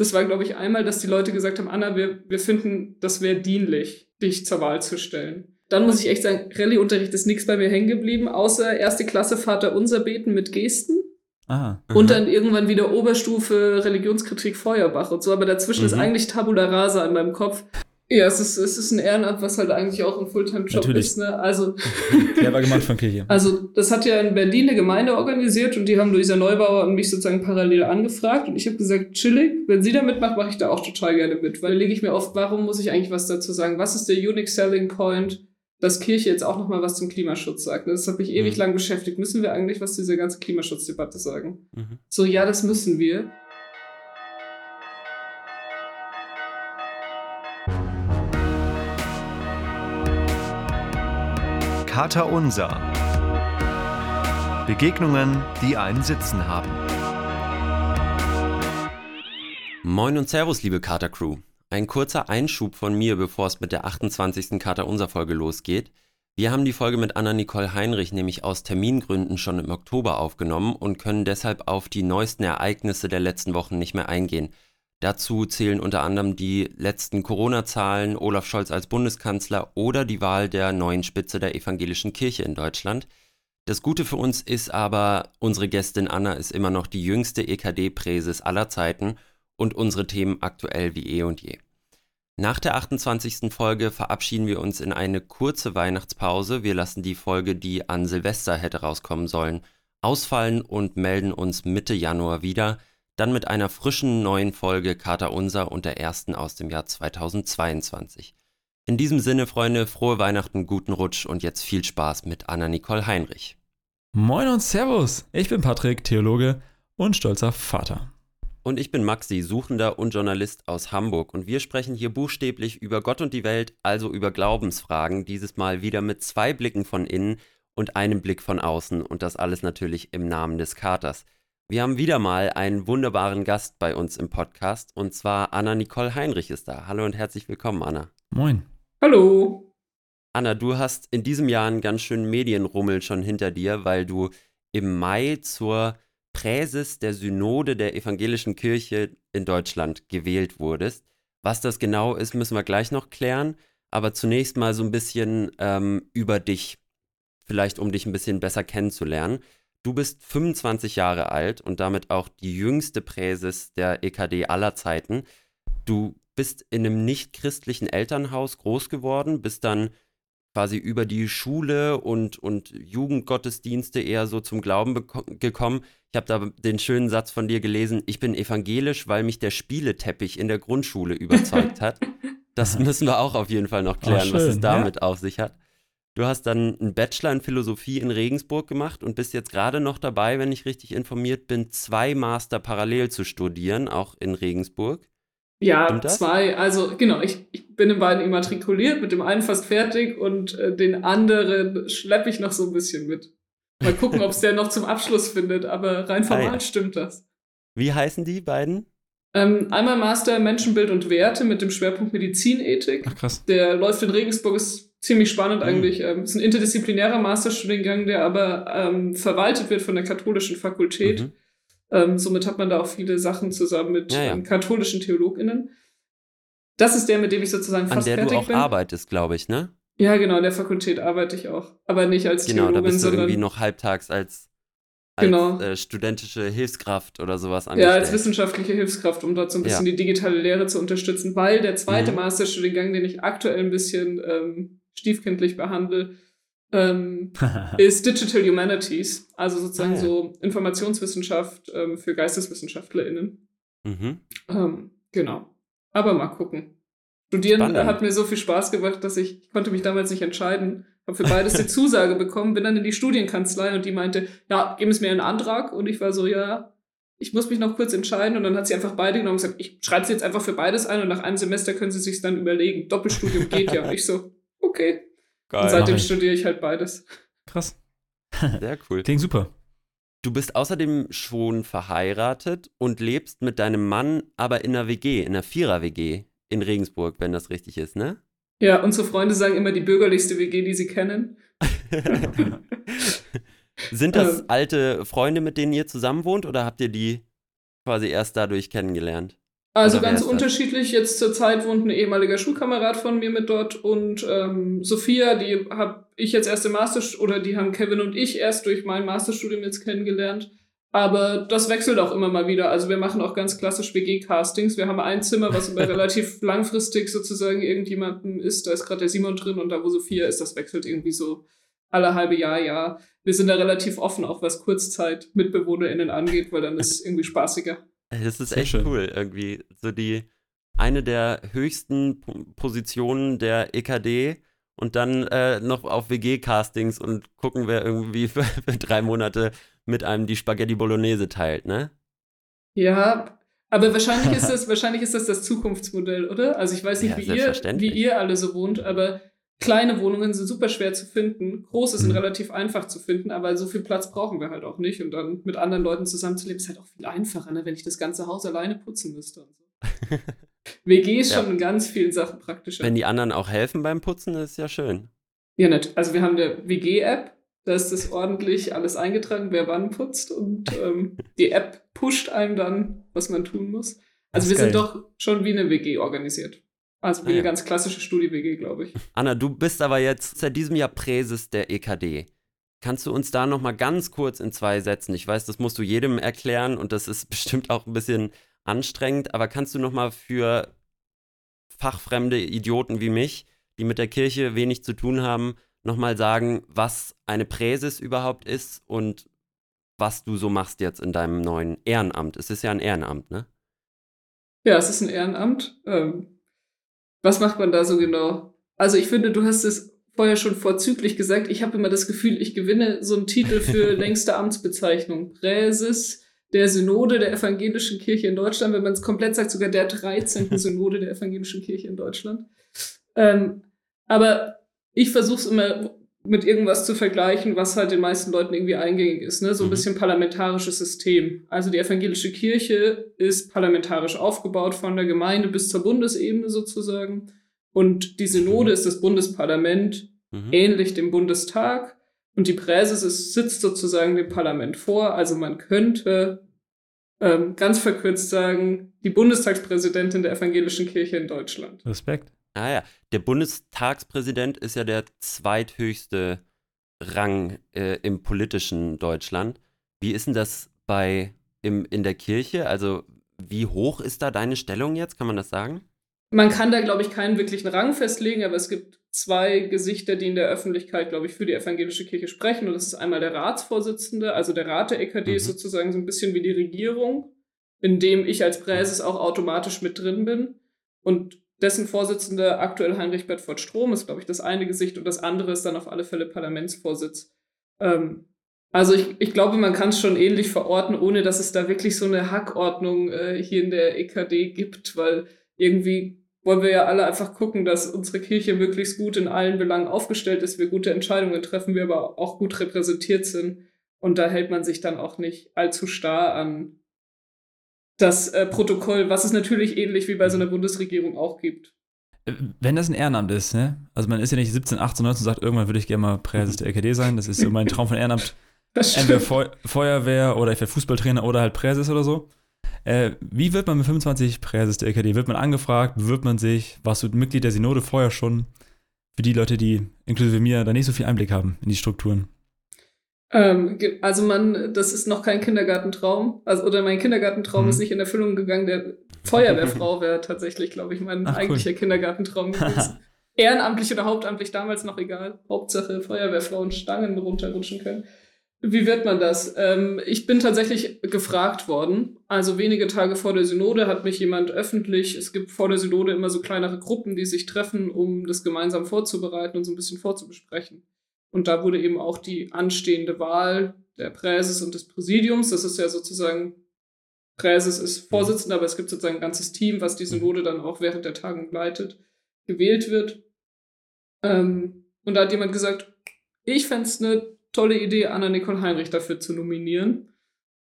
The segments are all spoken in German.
Das war, glaube ich, einmal, dass die Leute gesagt haben, Anna, wir, wir finden, das wäre dienlich, dich zur Wahl zu stellen. Dann muss ich echt sagen, Rallye-Unterricht ist nichts bei mir hängen geblieben, außer erste Klasse Vater unser beten mit Gesten. Ah. Und dann irgendwann wieder Oberstufe Religionskritik Feuerbach und so. Aber dazwischen Mhm. ist eigentlich Tabula Rasa in meinem Kopf. Ja, es ist, es ist ein Ehrenamt, was halt eigentlich auch ein Fulltime-Job ist. Ne? Also, Clever gemacht von Kirche. also, das hat ja in Berlin eine Gemeinde organisiert und die haben Luisa Neubauer und mich sozusagen parallel angefragt. Und ich habe gesagt, chillig, wenn sie da mitmacht, mache ich da auch total gerne mit. Weil lege ich mir oft, warum muss ich eigentlich was dazu sagen? Was ist der Unique Selling Point, dass Kirche jetzt auch nochmal was zum Klimaschutz sagt? Das hat mich ewig Mhm. lang beschäftigt. Müssen wir eigentlich was zu dieser ganzen Klimaschutzdebatte sagen? Mhm. So, ja, das müssen wir. Kater Unser. Begegnungen, die einen Sitzen haben. Moin und Servus, liebe Kater Crew. Ein kurzer Einschub von mir, bevor es mit der 28. Kater Unser Folge losgeht. Wir haben die Folge mit Anna-Nicole Heinrich nämlich aus Termingründen schon im Oktober aufgenommen und können deshalb auf die neuesten Ereignisse der letzten Wochen nicht mehr eingehen. Dazu zählen unter anderem die letzten Corona-Zahlen, Olaf Scholz als Bundeskanzler oder die Wahl der neuen Spitze der evangelischen Kirche in Deutschland. Das Gute für uns ist aber, unsere Gästin Anna ist immer noch die jüngste EKD-Präses aller Zeiten und unsere Themen aktuell wie eh und je. Nach der 28. Folge verabschieden wir uns in eine kurze Weihnachtspause. Wir lassen die Folge, die an Silvester hätte rauskommen sollen, ausfallen und melden uns Mitte Januar wieder. Dann mit einer frischen neuen Folge Kater Unser und der ersten aus dem Jahr 2022. In diesem Sinne, Freunde, frohe Weihnachten, guten Rutsch und jetzt viel Spaß mit Anna-Nicole Heinrich. Moin und Servus. Ich bin Patrick, Theologe und stolzer Vater. Und ich bin Maxi, Suchender und Journalist aus Hamburg. Und wir sprechen hier buchstäblich über Gott und die Welt, also über Glaubensfragen. Dieses Mal wieder mit zwei Blicken von innen und einem Blick von außen. Und das alles natürlich im Namen des Katers. Wir haben wieder mal einen wunderbaren Gast bei uns im Podcast. Und zwar Anna-Nicole Heinrich ist da. Hallo und herzlich willkommen, Anna. Moin. Hallo. Anna, du hast in diesem Jahr einen ganz schönen Medienrummel schon hinter dir, weil du im Mai zur Präses der Synode der Evangelischen Kirche in Deutschland gewählt wurdest. Was das genau ist, müssen wir gleich noch klären. Aber zunächst mal so ein bisschen ähm, über dich, vielleicht um dich ein bisschen besser kennenzulernen. Du bist 25 Jahre alt und damit auch die jüngste Präses der EKD aller Zeiten. Du bist in einem nicht-christlichen Elternhaus groß geworden, bist dann quasi über die Schule und, und Jugendgottesdienste eher so zum Glauben gekommen. Ich habe da den schönen Satz von dir gelesen, ich bin evangelisch, weil mich der Spieleteppich in der Grundschule überzeugt hat. Das müssen wir auch auf jeden Fall noch klären, was es schön, damit auf sich hat. Du hast dann einen Bachelor in Philosophie in Regensburg gemacht und bist jetzt gerade noch dabei, wenn ich richtig informiert bin, zwei Master parallel zu studieren, auch in Regensburg. Ja, zwei. Also genau, ich, ich bin in beiden immatrikuliert, mit dem einen fast fertig und äh, den anderen schleppe ich noch so ein bisschen mit. Mal gucken, ob es der noch zum Abschluss findet, aber rein formal Ah, ja. stimmt das. Wie heißen die beiden? Ähm, einmal Master Menschenbild und Werte mit dem Schwerpunkt Medizinethik. Ach krass. Der läuft in Regensburg, ist ziemlich spannend Mhm. eigentlich. Ähm, ist ein interdisziplinärer Masterstudiengang, der aber ähm, verwaltet wird von der katholischen Fakultät. Mhm. Ähm, somit hat man da auch viele Sachen zusammen mit Ja, ja. Ähm, katholischen TheologInnen. Das ist der, mit dem ich sozusagen An fast der du fertig auch bin. arbeitest, glaube ich, ne? Ja, genau, in der Fakultät arbeite ich auch. Aber nicht als Genau, da Theologin, bist du sondern irgendwie noch halbtags als, als Genau. äh, studentische Hilfskraft oder sowas ja, angestellt. als wissenschaftliche Hilfskraft, um dort so ein bisschen Ja. die digitale Lehre zu unterstützen, weil der zweite Mhm. Masterstudiengang, den ich aktuell ein bisschen ähm, stiefkindlich behandle, ähm, ist Digital Humanities, also sozusagen Ah, ja. so Informationswissenschaft ähm, für GeisteswissenschaftlerInnen. Mhm. Ähm, genau. Aber mal gucken. Studieren Spannend. hat mir so viel Spaß gemacht, dass ich, ich konnte mich damals nicht entscheiden. Habe für beides die Zusage bekommen, bin dann in die Studienkanzlei und die meinte, ja, geben es mir einen Antrag. Und ich war so, ja, ich muss mich noch kurz entscheiden. Und dann hat sie einfach beide genommen und gesagt, ich schreibe sie jetzt einfach für beides ein und nach einem Semester können sie sich dann überlegen. Doppelstudium geht ja. Und ich so, okay. Geil. und seitdem studiere ich halt beides. Krass. Sehr cool. Klingt super. Du bist außerdem schon verheiratet und lebst mit deinem Mann aber in einer WG, in einer Vierer-WG in Regensburg, wenn das richtig ist, ne? Ja, unsere Freunde sagen immer die bürgerlichste WG, die sie kennen. Sind das Ähm. alte Freunde, mit denen ihr zusammen wohnt oder habt ihr die quasi erst dadurch kennengelernt? Also Oder ganz unterschiedlich. Jetzt zur Zeit wohnt ein ehemaliger Schulkamerad von mir mit dort und ähm, Sophia, die habe ich jetzt erst im Master oder die haben Kevin und ich erst durch mein Masterstudium jetzt kennengelernt. Aber das wechselt auch immer mal wieder. Also wir machen auch ganz klassisch WG-Castings. Wir haben ein Zimmer, was immer relativ langfristig sozusagen irgendjemanden ist. Da ist gerade der Simon drin und da, wo Sophia ist, das wechselt irgendwie so alle halbe Jahr, Jahr. Wir sind da relativ offen, auch was Kurzzeit MitbewohnerInnen angeht, weil dann ist es irgendwie spaßiger. Das ist Sehr echt schön. cool, irgendwie. So die eine der höchsten P- Positionen der EKD und dann äh, noch auf WG-Castings und gucken, wer irgendwie für, für drei Monate mit einem die Spaghetti Bolognese teilt, ne? Ja, aber wahrscheinlich ist das, wahrscheinlich ist das das Zukunftsmodell, oder? Also ich weiß nicht, Ja, wie, ihr, wie ihr alle so wohnt, aber kleine Wohnungen sind super schwer zu finden. Große sind Mhm. relativ einfach zu finden, aber so viel Platz brauchen wir halt auch nicht. Und dann mit anderen Leuten zusammenzuleben ist halt auch viel einfacher, ne? wenn ich das ganze Haus alleine putzen müsste und so. WG ist Ja. schon in ganz vielen Sachen praktischer. Wenn die anderen auch helfen beim Putzen, ist ja schön. Ja, nicht. Also wir haben eine WG-App, da ist das ordentlich alles eingetragen, wer wann putzt und ähm, die App pusht einem dann, was man tun muss. Das Also wir sind geil. doch schon wie eine WG organisiert. Also wie Ah, eine ja. ganz klassische Studi-WG, glaube ich. Anna, du bist aber jetzt seit diesem Jahr Präses der EKD. Kannst du uns da noch mal ganz kurz in zwei Sätzen, ich weiß, das musst du jedem erklären und das ist bestimmt auch ein bisschen anstrengend, aber kannst du noch mal für fachfremde Idioten wie mich, die mit der Kirche wenig zu tun haben, noch mal sagen, was eine Präses überhaupt ist und was du so machst jetzt in deinem neuen Ehrenamt? Es ist ja ein Ehrenamt, ne? Ja, es ist ein Ehrenamt. Ähm, was macht man da so genau? Also ich finde, du hast es vorher schon vorzüglich gesagt. Ich habe immer das Gefühl, ich gewinne so einen Titel für längste Amtsbezeichnung. Präses der Synode der Evangelischen Kirche in Deutschland, wenn man es komplett sagt, sogar der 13. Synode der Evangelischen Kirche in Deutschland. Ähm, aber ich versuche es immer mit irgendwas zu vergleichen, was halt den meisten Leuten irgendwie eingängig ist, ne? So ein Mhm. bisschen parlamentarisches System. Also die evangelische Kirche ist parlamentarisch aufgebaut von der Gemeinde bis zur Bundesebene sozusagen. Und die Synode ist das Bundesparlament, Mhm. ähnlich dem Bundestag. Und die Präses ist, sitzt sozusagen dem Parlament vor. Also man könnte ähm, ganz verkürzt sagen, die Bundestagspräsidentin der evangelischen Kirche in Deutschland. Respekt. Ah ja, der Bundestagspräsident ist ja der zweithöchste Rang äh, im politischen Deutschland. Wie ist denn das bei im, in der Kirche? Also wie hoch ist da deine Stellung jetzt? Kann man das sagen? Man kann da, glaube ich, keinen wirklichen Rang festlegen, aber es gibt zwei Gesichter, die in der Öffentlichkeit, glaube ich, für die evangelische Kirche sprechen. Und das ist einmal der Ratsvorsitzende, also der Rat der EKD Mhm. ist sozusagen so ein bisschen wie die Regierung, in dem ich als Präses auch automatisch mit drin bin. Und dessen Vorsitzender aktuell Heinrich Bedford Strom ist, glaube ich, das eine Gesicht und das andere ist dann auf alle Fälle Parlamentsvorsitz. Ähm, also ich, ich glaube, man kann es schon ähnlich verorten, ohne dass es da wirklich so eine Hackordnung äh, hier in der EKD gibt, weil irgendwie wollen wir ja alle einfach gucken, dass unsere Kirche möglichst gut in allen Belangen aufgestellt ist, wir gute Entscheidungen treffen, wir aber auch gut repräsentiert sind. Und da hält man sich dann auch nicht allzu starr an das äh, Protokoll, was es natürlich ähnlich wie bei so einer Bundesregierung auch gibt. Äh, Wenn das ein Ehrenamt ist, ne? Also man ist ja nicht 17, 18, 19 und sagt, irgendwann würde ich gerne mal Präses der EKD sein. Das ist so mein Traum von Ehrenamt. Entweder. Feu Feuerwehr oder ich werde Fußballtrainer oder halt Präses oder so. Äh, wie wird man mit 25 Präses der EKD? Wird man angefragt? Bewirbt man sich? Warst du Mitglied der Synode vorher schon? Für die Leute, die inklusive mir da nicht so viel Einblick haben in die Strukturen. Ähm, also man, das ist noch kein Kindergartentraum. Also, oder mein Kindergartentraum Mhm. ist nicht in Erfüllung gegangen. Der Feuerwehrfrau wäre tatsächlich, glaube ich, mein Ach, cool. eigentlicher Kindergartentraum gewesen. Ehrenamtlich oder hauptamtlich damals noch egal. Hauptsache Feuerwehrfrauen Stangen runterrutschen können. Wie wird man das? Ähm, ich bin tatsächlich gefragt worden. Also wenige Tage vor der Synode hat mich jemand öffentlich, es gibt vor der Synode immer so kleinere Gruppen, die sich treffen, um das gemeinsam vorzubereiten und so ein bisschen vorzubesprechen. Und da wurde eben auch die anstehende Wahl der Präses und des Präsidiums, das ist ja sozusagen, Präses ist Vorsitzender, aber es gibt sozusagen ein ganzes Team, was die Synode dann auch während der Tagung leitet, gewählt wird. Ähm, und da hat jemand gesagt, ich fände es eine tolle Idee, Anna-Nicole Heinrich dafür zu nominieren.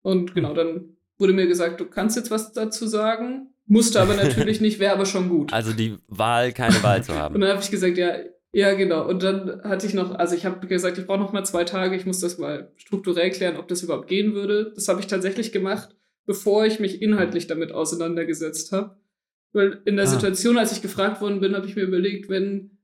Und genau, dann wurde mir gesagt, du kannst jetzt was dazu sagen, musste aber natürlich nicht, wäre aber schon gut. Also die Wahl, keine Wahl zu Und haben. dann habe ich gesagt, ja, ja, genau. Und dann hatte ich noch, also ich habe gesagt, ich brauche noch mal zwei Tage, ich muss das mal strukturell klären, ob das überhaupt gehen würde. Das habe ich tatsächlich gemacht. bevor ich mich inhaltlich damit auseinandergesetzt habe. Weil in der Ah. Situation, als ich gefragt worden bin, habe ich mir überlegt, wenn,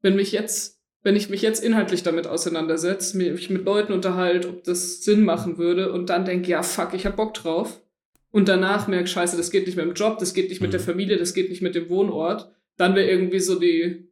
wenn mich jetzt, wenn ich mich jetzt inhaltlich damit auseinandersetze, mich mit Leuten unterhalte, ob das Sinn machen würde und dann denke, ja, fuck, ich hab Bock drauf. Und danach merke, scheiße, das geht nicht mehr im Job, das geht nicht mit Mhm. der Familie, das geht nicht mit dem Wohnort, dann wäre irgendwie so die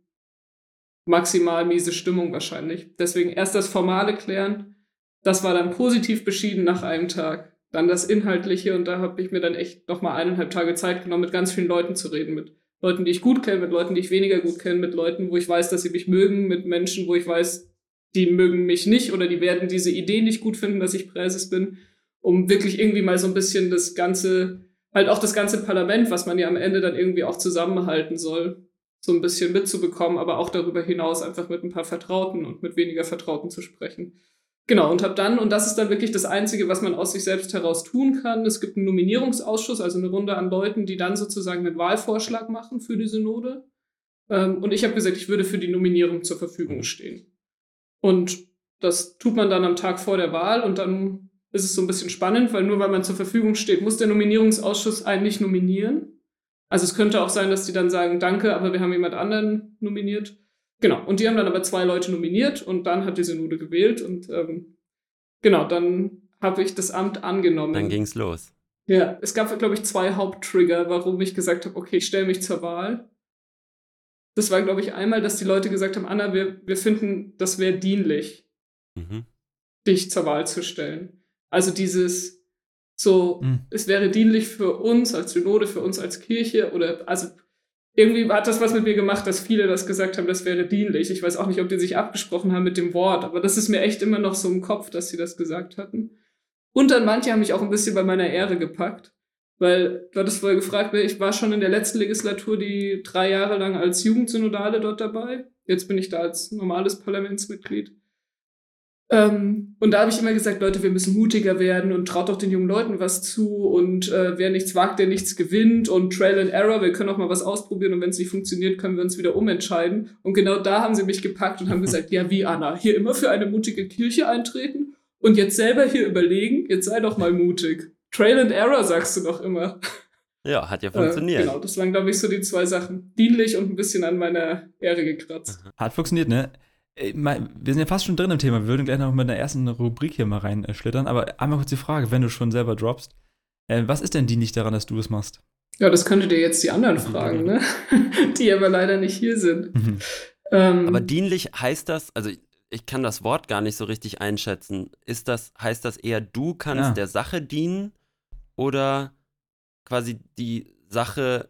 maximal miese Stimmung wahrscheinlich. Deswegen erst das Formale klären, das war dann positiv beschieden nach einem Tag. Dann das Inhaltliche und da habe ich mir dann echt nochmal eineinhalb Tage Zeit genommen, mit ganz vielen Leuten zu reden. Mit Leuten, die ich gut kenne, mit Leuten, die ich weniger gut kenne, mit Leuten, wo ich weiß, dass sie mich mögen, mit Menschen, wo ich weiß, die mögen mich nicht oder die werden diese Idee nicht gut finden, dass ich Präses bin, um wirklich irgendwie mal so ein bisschen das ganze, halt auch das ganze Parlament, was man ja am Ende dann irgendwie auch zusammenhalten soll, so ein bisschen mitzubekommen, aber auch darüber hinaus einfach mit ein paar Vertrauten und mit weniger Vertrauten zu sprechen. Genau, und habe dann, und das ist dann wirklich das Einzige, was man aus sich selbst heraus tun kann, es gibt einen Nominierungsausschuss, also eine Runde an Leuten, die dann sozusagen einen Wahlvorschlag machen für die Synode. Ähm, und ich habe gesagt, ich würde für die Nominierung zur Verfügung stehen. Und das tut man dann am Tag vor der Wahl und dann ist es so ein bisschen spannend, weil nur weil man zur Verfügung steht, muss der Nominierungsausschuss einen nicht nominieren. Also es könnte auch sein, dass die dann sagen, danke, aber wir haben jemand anderen nominiert. Genau, und die haben dann aber zwei Leute nominiert und dann hat die Synode gewählt und ähm, genau, dann habe ich das Amt angenommen. Dann ging's los. Ja, es gab, glaube ich, zwei Haupttrigger, warum ich gesagt habe, okay, ich stelle mich zur Wahl. Das war, glaube ich, einmal, dass die Leute gesagt haben, Anna, wir, wir finden, das wäre dienlich, Mhm. dich zur Wahl zu stellen. Also dieses so, Hm. es wäre dienlich für uns als Synode, für uns als Kirche oder also irgendwie hat das was mit mir gemacht, dass viele das gesagt haben, das wäre dienlich. Ich weiß auch nicht, ob die sich abgesprochen haben mit dem Wort, aber das ist mir echt immer noch so im Kopf, dass sie das gesagt hatten. Und dann manche haben mich auch ein bisschen bei meiner Ehre gepackt, weil du hattest vorher gefragt, ne, ich war schon in der letzten Legislatur die drei Jahre lang als Jugendsynodale dort dabei. Jetzt bin ich da als normales Parlamentsmitglied. Ähm, und da habe ich immer gesagt, Leute, wir müssen mutiger werden und traut doch den jungen Leuten was zu und äh, wer nichts wagt, der nichts gewinnt und Trail and Error, wir können auch mal was ausprobieren und wenn es nicht funktioniert, können wir uns wieder umentscheiden. Und genau da haben sie mich gepackt und haben gesagt, ja wie Anna, hier immer für eine mutige Kirche eintreten und jetzt selber hier überlegen, jetzt sei doch mal mutig. Trail and Error sagst du doch immer. Ja, hat ja Äh, funktioniert. genau, das waren, glaube ich, so die zwei Sachen. Dienlich und ein bisschen an meiner Ehre gekratzt. Hat funktioniert, ne? Äh, Wir sind ja fast schon drin im Thema. Wir würden gleich noch mit der ersten Rubrik hier mal reinschlittern. Aber einmal kurz die Frage, wenn du schon selber droppst. Äh, was ist denn dienlich daran, dass du es machst? Ja, das könntet ihr jetzt die anderen fragen, ne? die aber leider nicht hier sind. Ähm, Aber dienlich heißt das, also ich, ich kann das Wort gar nicht so richtig einschätzen. Ist das, heißt das eher, du kannst Ja. der Sache dienen oder quasi die Sache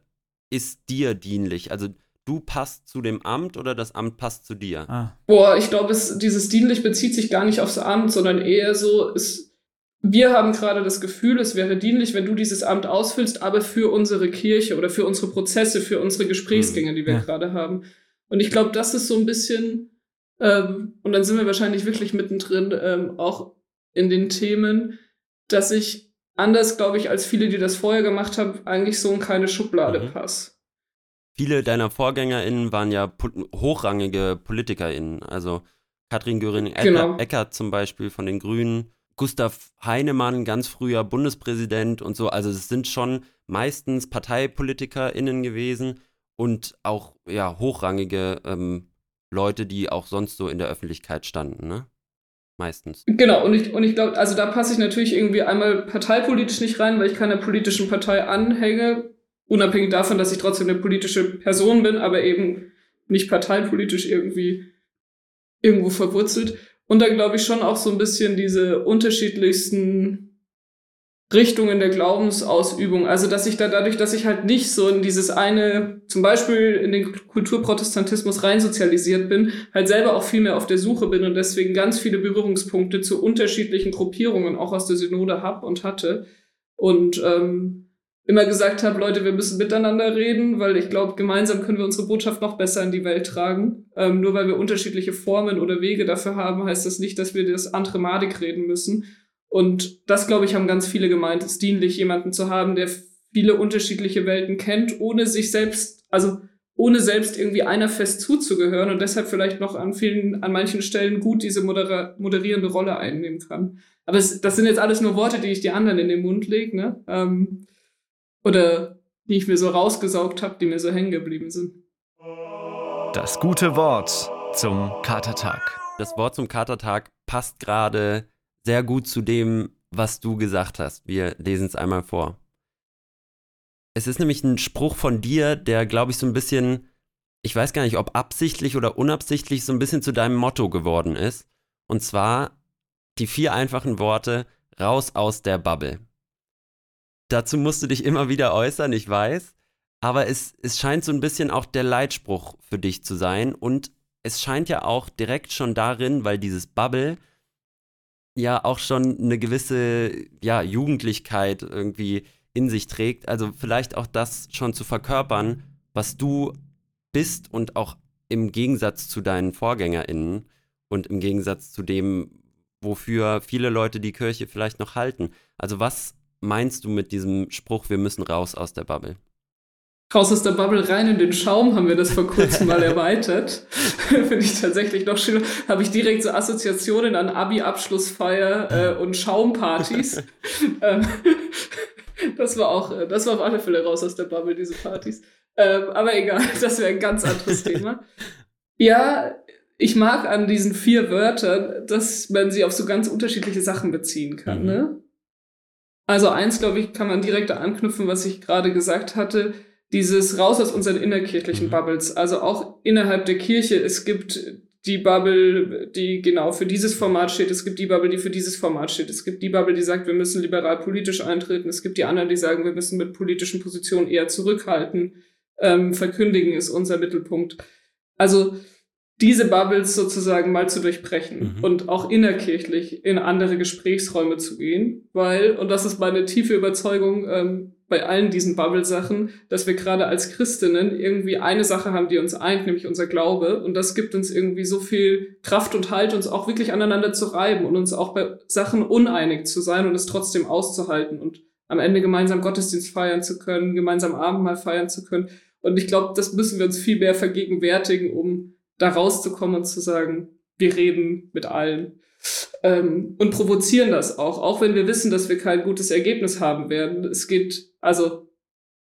ist dir dienlich? Also du passt zu dem Amt oder das Amt passt zu dir? Ah, Boah, ich glaube, dieses dienlich bezieht sich gar nicht aufs Amt, sondern eher so, es, wir haben gerade das Gefühl, es wäre dienlich, wenn du dieses Amt ausfüllst, aber für unsere Kirche oder für unsere Prozesse, für unsere Gesprächsgänge, die wir Ja. gerade haben. Und ich glaube, das ist so ein bisschen, ähm, und dann sind wir wahrscheinlich wirklich mittendrin, ähm, auch in den Themen, dass ich anders, glaube ich, als viele, die das vorher gemacht haben, eigentlich so in keine Schublade Mhm. passe. Viele deiner VorgängerInnen waren ja po hochrangige PolitikerInnen. Also Katrin Göring-Eckert Genau. Eckert zum Beispiel von den Grünen, Gustav Heinemann, ganz früher Bundespräsident und so. Also es sind schon meistens ParteipolitikerInnen gewesen und auch ja, hochrangige ähm, Leute, die auch sonst so in der Öffentlichkeit standen, ne? Meistens. Genau, und ich, und ich glaube, also da passe ich natürlich irgendwie einmal parteipolitisch nicht rein, weil ich keiner politischen Partei anhänge, unabhängig davon, dass ich trotzdem eine politische Person bin, aber eben nicht parteipolitisch irgendwie irgendwo verwurzelt. Und dann glaube ich schon auch so ein bisschen diese unterschiedlichsten Richtungen der Glaubensausübung. Also, dass ich da dadurch, dass ich halt nicht so in dieses eine, zum Beispiel in den Kulturprotestantismus reinsozialisiert bin, halt selber auch viel mehr auf der Suche bin und deswegen ganz viele Berührungspunkte zu unterschiedlichen Gruppierungen auch aus der Synode hab und hatte. Und ähm, immer gesagt habe, Leute, wir müssen miteinander reden, weil ich glaube, gemeinsam können wir unsere Botschaft noch besser in die Welt tragen. Ähm, nur weil wir unterschiedliche Formen oder Wege dafür haben, heißt das nicht, dass wir das andere madig reden müssen. Und das, glaube ich, haben ganz viele gemeint, es ist dienlich, jemanden zu haben, der viele unterschiedliche Welten kennt, ohne sich selbst, also ohne selbst irgendwie einer fest zuzugehören und deshalb vielleicht noch an vielen, an manchen Stellen gut diese modera moderierende Rolle einnehmen kann. Aber es, das sind jetzt alles nur Worte, die ich die anderen in den Mund lege, ne? Ähm, oder die ich mir so rausgesaugt habe, die mir so hängen geblieben sind. Das gute Wort zum Katertag. Das Wort zum Katertag passt gerade sehr gut zu dem, was du gesagt hast. Wir lesen es einmal vor. Es ist nämlich ein Spruch von dir, der, glaube ich, so ein bisschen, ich weiß gar nicht, ob absichtlich oder unabsichtlich, so ein bisschen zu deinem Motto geworden ist. Und zwar die vier einfachen Worte, raus aus der Bubble. Dazu musst du dich immer wieder äußern, ich weiß. Aber es, es scheint so ein bisschen auch der Leitspruch für dich zu sein. Und es scheint ja auch direkt schon darin, weil dieses Bubble ja auch schon eine gewisse ja, Jugendlichkeit irgendwie in sich trägt. Also vielleicht auch das schon zu verkörpern, was du bist und auch im Gegensatz zu deinen VorgängerInnen und im Gegensatz zu dem, wofür viele Leute die Kirche vielleicht noch halten. Also was meinst du mit diesem Spruch, wir müssen raus aus der Bubble? Raus aus der Bubble rein in den Schaum haben wir das vor kurzem mal erweitert. Finde ich tatsächlich noch schön. Habe ich direkt so Assoziationen an Abi-Abschlussfeier äh, und Schaumpartys. ähm, das war auch, äh, das war auf alle Fälle raus aus der Bubble, diese Partys. Ähm, aber egal, das wäre ein ganz anderes Thema. Ja, ich mag an diesen vier Wörtern, dass man sie auf so ganz unterschiedliche Sachen beziehen kann. Mhm. Ne? Also eins, glaube ich, kann man direkt anknüpfen, was ich gerade gesagt hatte dieses raus aus unseren innerkirchlichen mhm. Bubbles, also auch innerhalb der Kirche. Es gibt die Bubble, die genau für dieses Format steht. Es gibt die Bubble, die für dieses Format steht. Es gibt die Bubble, die sagt, wir müssen liberal politisch eintreten. Es gibt die anderen, die sagen, wir müssen mit politischen Positionen eher zurückhalten. Ähm, verkündigen ist unser Mittelpunkt. Also diese Bubbles sozusagen mal zu durchbrechen mhm. und auch innerkirchlich in andere Gesprächsräume zu gehen, weil, und das ist meine tiefe Überzeugung, ähm, bei allen diesen Bubble-Sachen, dass wir gerade als Christinnen irgendwie eine Sache haben, die uns eint, nämlich unser Glaube. Und das gibt uns irgendwie so viel Kraft und Halt, uns auch wirklich aneinander zu reiben und uns auch bei Sachen uneinig zu sein und es trotzdem auszuhalten und am Ende gemeinsam Gottesdienst feiern zu können, gemeinsam Abendmahl feiern zu können. Und ich glaube, das müssen wir uns viel mehr vergegenwärtigen, um da rauszukommen und zu sagen, wir reden mit allen ähm, und provozieren das auch, auch wenn wir wissen, dass wir kein gutes Ergebnis haben werden. Es geht, also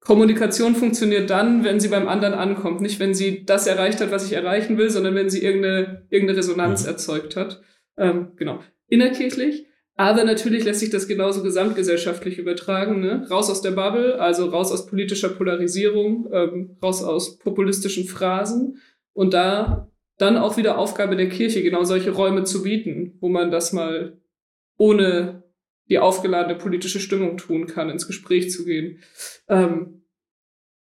Kommunikation funktioniert dann, wenn sie beim anderen ankommt, nicht wenn sie das erreicht hat, was ich erreichen will, sondern wenn sie irgendeine, irgendeine Resonanz mhm. erzeugt hat. Ähm, genau. Innerkirchlich. Aber natürlich lässt sich das genauso gesamtgesellschaftlich übertragen. Ne? Raus aus der Bubble, also raus aus politischer Polarisierung, ähm, raus aus populistischen Phrasen. Und da dann auch wieder Aufgabe der Kirche, genau solche Räume zu bieten, wo man das mal ohne die aufgeladene politische Stimmung tun kann, ins Gespräch zu gehen. Ähm,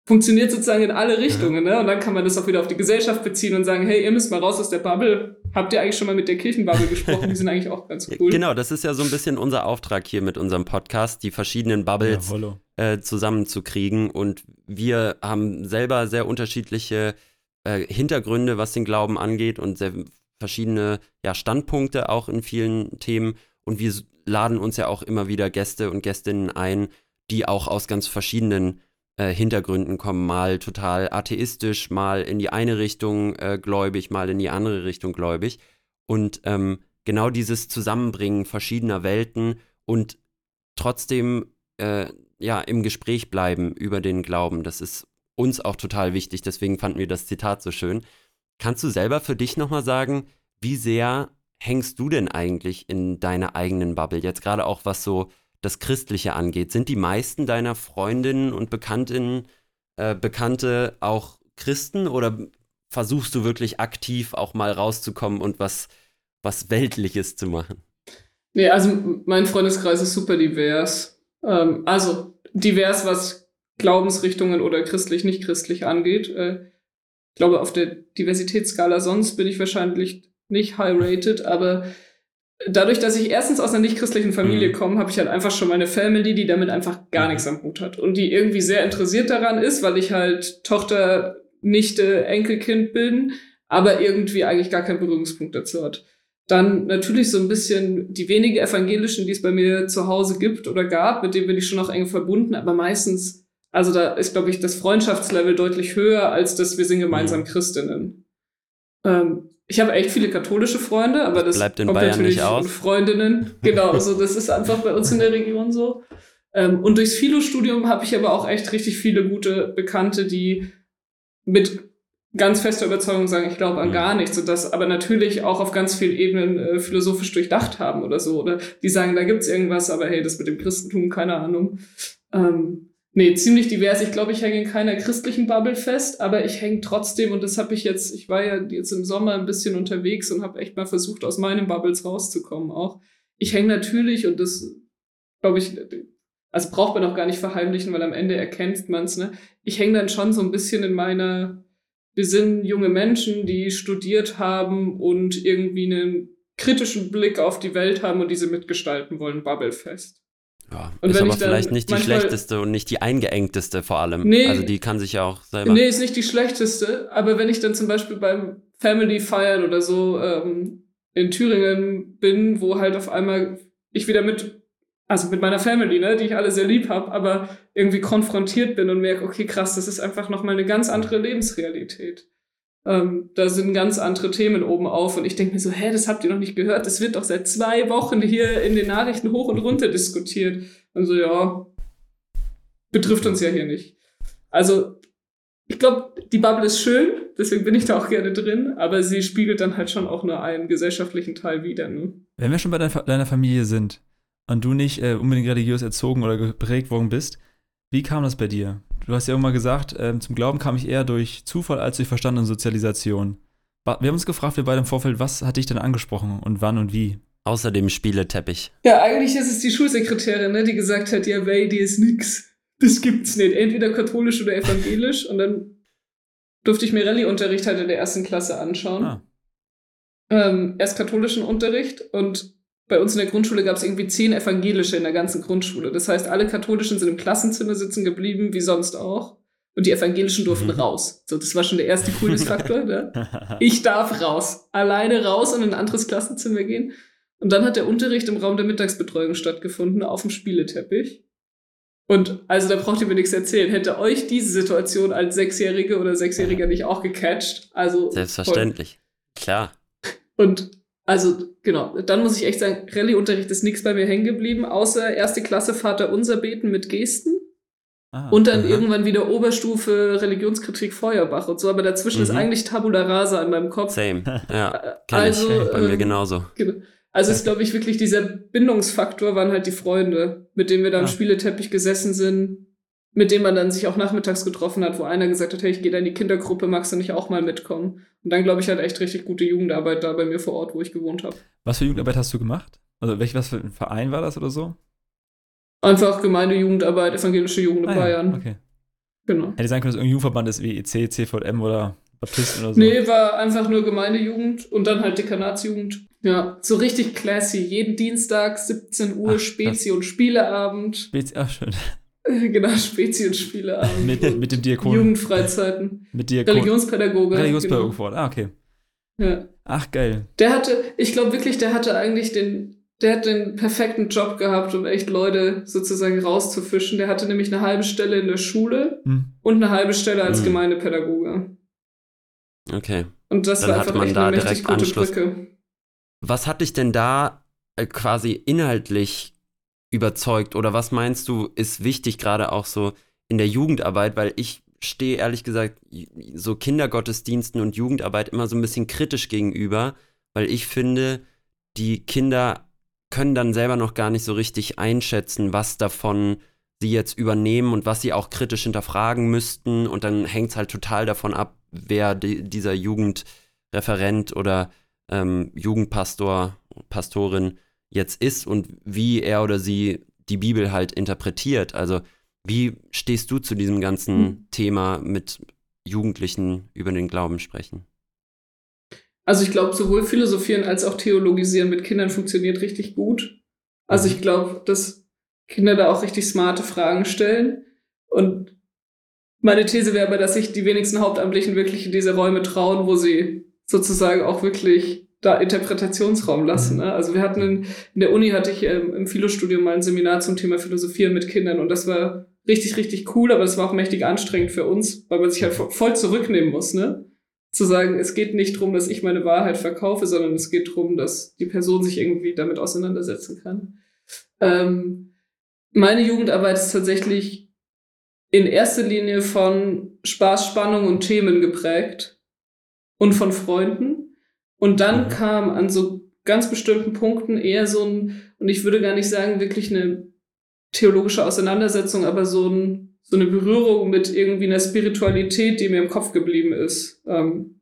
funktioniert sozusagen in alle Richtungen, ne? Und dann kann man das auch wieder auf die Gesellschaft beziehen und sagen, hey, ihr müsst mal raus aus der Bubble. Habt ihr eigentlich schon mal mit der Kirchenbubble gesprochen? Die sind eigentlich auch ganz cool. Genau, das ist ja so ein bisschen unser Auftrag hier mit unserem Podcast, die verschiedenen Bubbles äh, zusammenzukriegen. Und wir haben selber sehr unterschiedliche äh, Hintergründe, was den Glauben angeht und sehr verschiedene ja, Standpunkte auch in vielen Themen. Und wir laden uns ja auch immer wieder Gäste und Gästinnen ein, die auch aus ganz verschiedenen äh, Hintergründen kommen. Mal total atheistisch, mal in die eine Richtung äh, gläubig, mal in die andere Richtung gläubig. Und ähm, genau dieses Zusammenbringen verschiedener Welten und trotzdem äh, ja im Gespräch bleiben über den Glauben, das ist uns auch total wichtig, deswegen fanden wir das Zitat so schön. Kannst du selber für dich nochmal sagen, wie sehr hängst du denn eigentlich in deiner eigenen Bubble? Jetzt gerade auch was so das Christliche angeht. Sind die meisten deiner Freundinnen und Bekanntinnen, äh, Bekannte auch Christen oder versuchst du wirklich aktiv auch mal rauszukommen und was, was Weltliches zu machen? Nee, also mein Freundeskreis ist super divers. Ähm, also divers, was Glaubensrichtungen oder christlich, nicht christlich angeht. Äh, ich glaube, auf der Diversitätsskala sonst bin ich wahrscheinlich nicht high rated, aber dadurch, dass ich erstens aus einer nicht christlichen Familie mhm. komme, habe ich halt einfach schon meine Family, die damit einfach gar mhm. nichts am Hut hat und die irgendwie sehr interessiert daran ist, weil ich halt Tochter, Nichte, Enkelkind bin, aber irgendwie eigentlich gar keinen Berührungspunkt dazu hat. Dann natürlich so ein bisschen die wenigen Evangelischen, die es bei mir zu Hause gibt oder gab, mit denen bin ich schon noch eng verbunden, aber meistens also da ist, glaube ich, das Freundschaftslevel deutlich höher, als dass wir sind gemeinsam mhm. Christinnen. Ähm, ich habe echt viele katholische Freunde, aber das, bleibt in kommt Bayern natürlich nicht aus. und Freundinnen. Genau, also das ist einfach bei uns in der Region so. Ähm, und durchs Philo-Studium habe ich aber auch echt richtig viele gute Bekannte, die mit ganz fester Überzeugung sagen, ich glaube an Mhm. gar nichts und das aber natürlich auch auf ganz vielen Ebenen äh, philosophisch durchdacht haben oder so. Oder die sagen, da gibt's irgendwas, aber hey, das mit dem Christentum, keine Ahnung. Ähm, nee, ziemlich divers. Ich glaube, ich hänge in keiner christlichen Bubble fest, aber ich hänge trotzdem, und das habe ich jetzt, ich war ja jetzt im Sommer ein bisschen unterwegs und habe echt mal versucht, aus meinen Bubbles rauszukommen auch. Ich hänge natürlich, und das glaube ich, also braucht man auch gar nicht verheimlichen, weil am Ende erkennt man's, ne? Ich hänge dann schon so ein bisschen in meiner, wir sind junge Menschen, die studiert haben und irgendwie einen kritischen Blick auf die Welt haben und diese mitgestalten wollen, Bubble fest. Ja, Und ist aber vielleicht nicht die schlechteste und nicht die eingeengteste vor allem. Nee. Also die kann sich ja auch selber. Nee, ist nicht die schlechteste, aber wenn ich dann zum Beispiel beim Family Feiern oder so ähm, in Thüringen bin, wo halt auf einmal ich wieder mit, also mit meiner Family, ne, die ich alle sehr lieb habe, aber irgendwie konfrontiert bin und merke, okay, krass, das ist einfach nochmal eine ganz andere Lebensrealität. Ähm, da sind ganz andere Themen oben auf und ich denke mir so, hä, das habt ihr noch nicht gehört, das wird doch seit zwei Wochen hier in den Nachrichten hoch und runter diskutiert. Und so, ja, betrifft uns ja hier nicht. Also ich glaube, die Bubble ist schön, deswegen bin ich da auch gerne drin, aber sie spiegelt dann halt schon auch nur einen gesellschaftlichen Teil wider. Ne? Wenn wir schon bei deiner, Fa- deiner Familie sind und du nicht äh, unbedingt religiös erzogen oder geprägt worden bist, wie kam das bei dir? Du hast ja immer gesagt, ähm, zum Glauben kam ich eher durch Zufall als durch Verstand und Sozialisation. Wir haben uns gefragt, wir beide im Vorfeld, was hat dich denn angesprochen und wann und wie? Außer dem Spieleteppich. Ja, eigentlich ist es die Schulsekretärin, ne, die gesagt hat, ja, wey, die ist nix. Das gibt's nicht. Entweder katholisch oder evangelisch. Und dann durfte ich mir Rallye-Unterricht halt in der ersten Klasse anschauen. Ah, ähm, erst katholischen Unterricht und bei uns in der Grundschule gab es irgendwie zehn evangelische in der ganzen Grundschule. Das heißt, alle katholischen sind im Klassenzimmer sitzen geblieben, wie sonst auch. Und die evangelischen durften Mhm. raus. So, das war schon der erste Coolness-Faktor. ne? Ich darf raus. Alleine raus und in ein anderes Klassenzimmer gehen. Und dann hat der Unterricht im Raum der Mittagsbetreuung stattgefunden, auf dem Spieleteppich. Und also da braucht ihr mir nichts erzählen. Hätte euch diese Situation als Sechsjährige oder Sechsjähriger nicht auch gecatcht? Also Selbstverständlich. Klar. und also, genau, dann muss ich echt sagen, Rallye-Unterricht ist nichts bei mir hängen geblieben, außer erste Klasse Vater unser beten mit Gesten ah, und dann aha. irgendwann wieder Oberstufe Religionskritik Feuerbach und so, aber dazwischen ist Mhm. eigentlich Tabula Rasa in meinem Kopf. Same. Ja, kenn also, ich. Bei mir ähm, genauso. Genau. Also ist, glaube ich, wirklich dieser Bindungsfaktor waren halt die Freunde, mit denen wir da am Ah. Spieleteppich gesessen sind, mit denen man dann sich auch nachmittags getroffen hat, wo einer gesagt hat, hey, ich gehe da in die Kindergruppe, magst du nicht auch mal mitkommen? Und dann, glaube ich, hat echt richtig gute Jugendarbeit da bei mir vor Ort, wo ich gewohnt habe. Was für Jugendarbeit hast du gemacht? Also welch, was für ein Verein war das oder so? Einfach Gemeindejugendarbeit, evangelische Jugend in Ah, ja, Bayern. Okay. Genau. Hätte sein können, dass es irgendein Jugendverband ist wie EC, CVM oder Baptisten oder so. Nee, war einfach nur Gemeindejugend und dann halt Dekanatsjugend. Ja, so richtig classy. Jeden Dienstag, 17 Uhr, Ach, Spezi und Spieleabend. Spezi- Ach, schön. Genau, Spezi und Spieleabend. Mit, mit dem Diakon. Jugendfreizeiten. Mit Diakon. Religionspädagoge. Religionspädagoge genau. vor Ort. Ah, okay. Ja. Ach, geil. Der hatte, ich glaube wirklich, der hatte eigentlich den, der hat den perfekten Job gehabt, um echt Leute sozusagen rauszufischen. Der hatte nämlich eine halbe Stelle in der Schule Hm. und eine halbe Stelle als Mhm. Gemeindepädagoge. Okay. Und das Dann war einfach man echt da eine direkt gute Anschluss. Brücke. Was hat dich denn da äh, quasi inhaltlich überzeugt? Oder was meinst du ist wichtig gerade auch so in der Jugendarbeit, weil ich stehe ehrlich gesagt so Kindergottesdiensten und Jugendarbeit immer so ein bisschen kritisch gegenüber, weil ich finde, die Kinder können dann selber noch gar nicht so richtig einschätzen, was davon sie jetzt übernehmen und was sie auch kritisch hinterfragen müssten. Und dann hängt es halt total davon ab, wer die, dieser Jugendreferent oder ähm, Jugendpastor, Pastorin jetzt ist und wie er oder sie die Bibel halt interpretiert. Also wie stehst du zu diesem ganzen Hm. Thema mit Jugendlichen über den Glauben sprechen? Also ich glaube, sowohl Philosophieren als auch Theologisieren mit Kindern funktioniert richtig gut. Also ich glaube, dass Kinder da auch richtig smarte Fragen stellen. Und meine These wäre aber, dass sich die wenigsten Hauptamtlichen wirklich in diese Räume trauen, wo sie sozusagen auch wirklich da Interpretationsraum lassen. Ne? Also wir hatten in, in der Uni hatte ich ähm, im Philostudium mal ein Seminar zum Thema Philosophieren mit Kindern und das war richtig, richtig cool, aber es war auch mächtig anstrengend für uns, weil man sich halt vo- voll zurücknehmen muss, ne? zu sagen, es geht nicht darum, dass ich meine Wahrheit verkaufe, sondern es geht darum, dass die Person sich irgendwie damit auseinandersetzen kann. Ähm, meine Jugendarbeit ist tatsächlich in erster Linie von Spaß, Spannung und Themen geprägt und von Freunden. Und dann mhm. kam an so ganz bestimmten Punkten eher so ein, und ich würde gar nicht sagen, wirklich eine theologische Auseinandersetzung, aber so, ein, so eine Berührung mit irgendwie einer Spiritualität, die mir im Kopf geblieben ist. Ähm,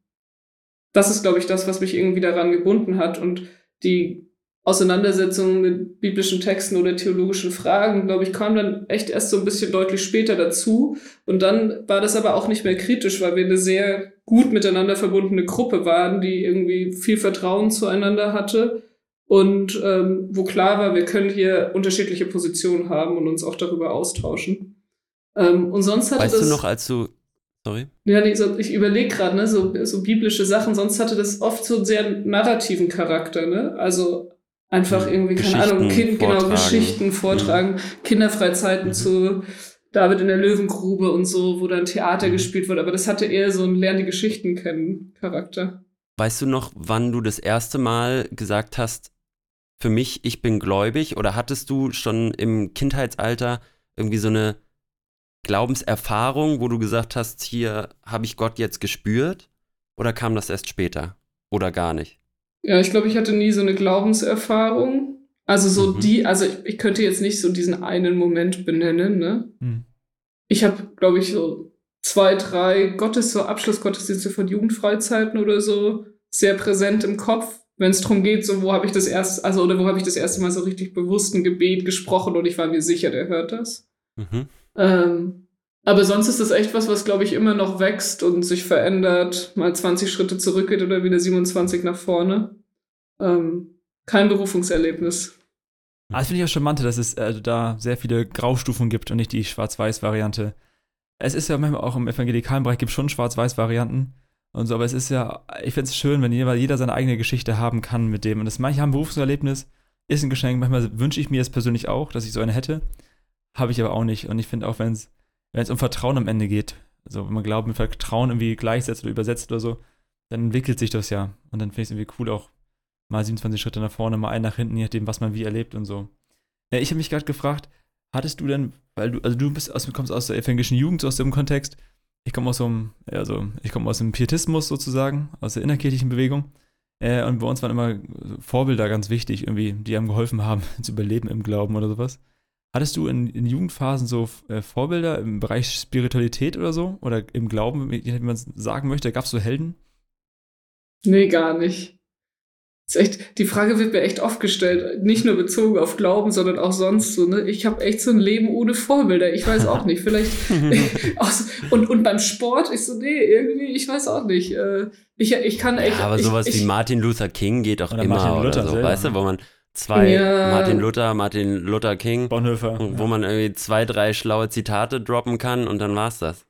das ist, glaube ich, das, was mich irgendwie daran gebunden hat. Und die Auseinandersetzung mit biblischen Texten oder theologischen Fragen, glaube ich, kam dann echt erst so ein bisschen deutlich später dazu. Und dann war das aber auch nicht mehr kritisch, weil wir eine sehr gut miteinander verbundene Gruppe waren, die irgendwie viel Vertrauen zueinander hatte und ähm, wo klar war, wir können hier unterschiedliche Positionen haben und uns auch darüber austauschen. Ähm, und sonst hatte weißt das, du noch, als du Sorry? Ja, nee, so, ich überlege gerade, ne, so, so biblische Sachen, sonst hatte das oft so einen sehr narrativen Charakter, ne? Also einfach irgendwie, keine Ahnung, kind, genau, Geschichten mhm. vortragen. Kinderfreizeiten zu David in der Löwengrube und so, wo dann Theater mhm. gespielt wird, aber das hatte eher so einen Lern die Geschichten kennen Charakter. Weißt du noch, wann du das erste Mal gesagt hast, für mich, ich bin gläubig, oder hattest du schon im Kindheitsalter irgendwie so eine Glaubenserfahrung, wo du gesagt hast, hier habe ich Gott jetzt gespürt? Oder kam das erst später? Oder gar nicht? Ja, ich glaube, ich hatte nie so eine Glaubenserfahrung. Also so mhm. die, also ich, ich, könnte jetzt nicht so diesen einen Moment benennen, ne? Mhm. Ich habe, glaube ich, so zwei, drei Gottes, so Abschlussgottesdienste von Jugendfreizeiten oder so sehr präsent im Kopf, wenn es darum geht, so wo habe ich das erste, also oder wo habe ich das erste Mal so richtig bewusst ein Gebet gesprochen und ich war mir sicher, der hört das. Mhm. Ähm, aber sonst ist das echt was, was, glaube ich, immer noch wächst und sich verändert, mal 20 Schritte zurückgeht oder wieder 27 nach vorne. Ähm, kein Berufungserlebnis. Ah, das finde ich auch charmant, dass es äh, da sehr viele Graustufen gibt und nicht die Schwarz-Weiß-Variante. Es ist ja manchmal auch im evangelikalen Bereich gibt schon Schwarz-Weiß-Varianten und so, aber es ist ja, ich finde es schön, wenn jeder, jeder seine eigene Geschichte haben kann mit dem. Und das manche haben Berufungserlebnis, ist ein Geschenk. Manchmal wünsche ich mir es persönlich auch, dass ich so eine hätte. Habe ich aber auch nicht. Und ich finde auch, wenn es wenn es um Vertrauen am Ende geht, also wenn man Glauben mit Vertrauen irgendwie gleichsetzt oder übersetzt oder so, dann entwickelt sich das ja. Und dann finde ich es irgendwie cool, auch mal 27 Schritte nach vorne, mal einen nach hinten, je nachdem, was man wie erlebt und so. Ja, ich habe mich gerade gefragt, hattest du denn, weil du, also du bist aus, kommst aus der evangelischen Jugend, so aus dem Kontext, ich komme aus so einem, also ich komme aus dem Pietismus sozusagen, aus der innerkirchlichen Bewegung. Äh, und bei uns waren immer Vorbilder ganz wichtig, irgendwie, die einem geholfen haben, zu überleben im Glauben oder sowas. Hattest du in, in Jugendphasen so äh, Vorbilder im Bereich Spiritualität oder so? Oder im Glauben, wie man es sagen möchte? Gab es so Helden? Nee, gar nicht. Ist echt, die Frage wird mir echt oft gestellt, nicht nur bezogen auf Glauben, sondern auch sonst so. Ne? Ich habe echt so ein Leben ohne Vorbilder. Ich weiß auch nicht. Vielleicht und und beim Sport, ich so nee, irgendwie, ich weiß auch nicht. Äh, ich ich kann echt. Ja, aber sowas ich, wie Martin Luther King geht doch immer oder so, selber. weißt du, wo man zwei ja. Martin Luther, Martin Luther King, Bonhoeffer, wo ja. man irgendwie zwei, drei schlaue Zitate droppen kann und dann war's das.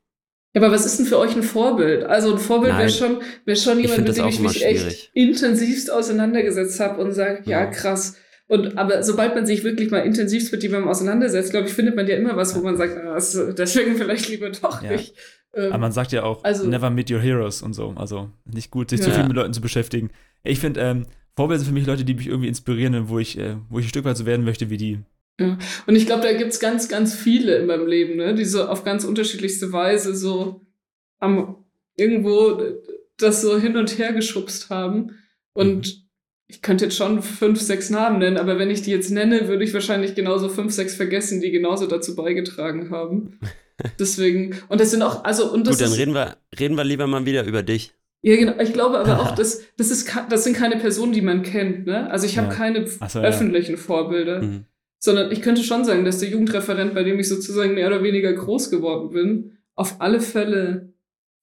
Ja, aber was ist denn für euch ein Vorbild? Also ein Vorbild wäre schon, wär schon jemand, mit dem ich mich schwierig. echt intensivst auseinandergesetzt habe und sage, ja, krass. Und aber sobald man sich wirklich mal intensivst mit jemandem auseinandersetzt, glaube ich, findet man ja immer was, wo man sagt, ah, deswegen vielleicht lieber doch ja. nicht. Ähm, aber man sagt ja auch, also, never meet your heroes und so. Also nicht gut, sich ja. zu viel mit Leuten zu beschäftigen. Ich finde, ähm, Vorbilder sind für mich Leute, die mich irgendwie inspirieren und wo ich, äh, wo ich ein Stück weit so werden möchte wie die. Ja. Und ich glaube, da gibt es ganz, ganz viele in meinem Leben, ne? die so auf ganz unterschiedlichste Weise so am irgendwo das so hin und her geschubst haben. Und mhm. ich könnte jetzt schon fünf, sechs Namen nennen, aber wenn ich die jetzt nenne, würde ich wahrscheinlich genauso fünf, sechs vergessen, die genauso dazu beigetragen haben. Deswegen, und das sind auch, also, und das Gut, dann reden wir, reden wir lieber mal wieder über dich. Ja, genau. Ich glaube aber auch, dass das ist das sind keine Personen, die man kennt. Ne? Also ich habe ja. keine so, öffentlichen ja. Vorbilder, mhm. sondern ich könnte schon sagen, dass der Jugendreferent, bei dem ich sozusagen mehr oder weniger groß geworden bin, auf alle Fälle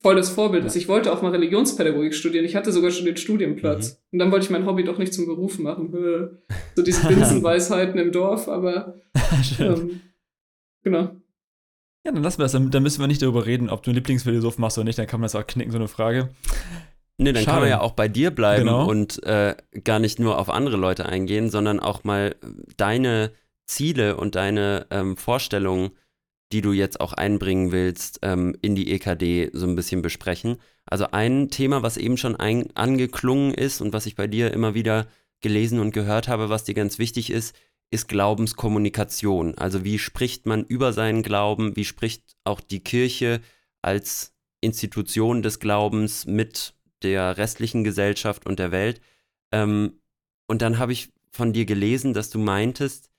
voll das Vorbild ist. Ich wollte auch mal Religionspädagogik studieren. Ich hatte sogar schon den Studienplatz. Mhm. Und dann wollte ich mein Hobby doch nicht zum Beruf machen. So diese Binsenweisheiten im Dorf, aber ähm, genau. Ja, dann lassen wir das. Dann, dann, müssen wir nicht darüber reden, ob du einen Lieblingsphilosoph machst oder nicht. Dann kann man das auch knicken, so eine Frage. Nee, dann Schade. kann man ja auch bei dir bleiben genau. und äh, gar nicht nur auf andere Leute eingehen, sondern auch mal deine Ziele und deine ähm, Vorstellungen die du jetzt auch einbringen willst, ähm, in die EKD so ein bisschen besprechen. Also ein Thema, was eben schon ein, angeklungen ist und was ich bei dir immer wieder gelesen und gehört habe, was dir ganz wichtig ist, ist Glaubenskommunikation. Also wie spricht man über seinen Glauben, wie spricht auch die Kirche als Institution des Glaubens mit der restlichen Gesellschaft und der Welt. Ähm, und dann habe ich von dir gelesen, dass du meintest,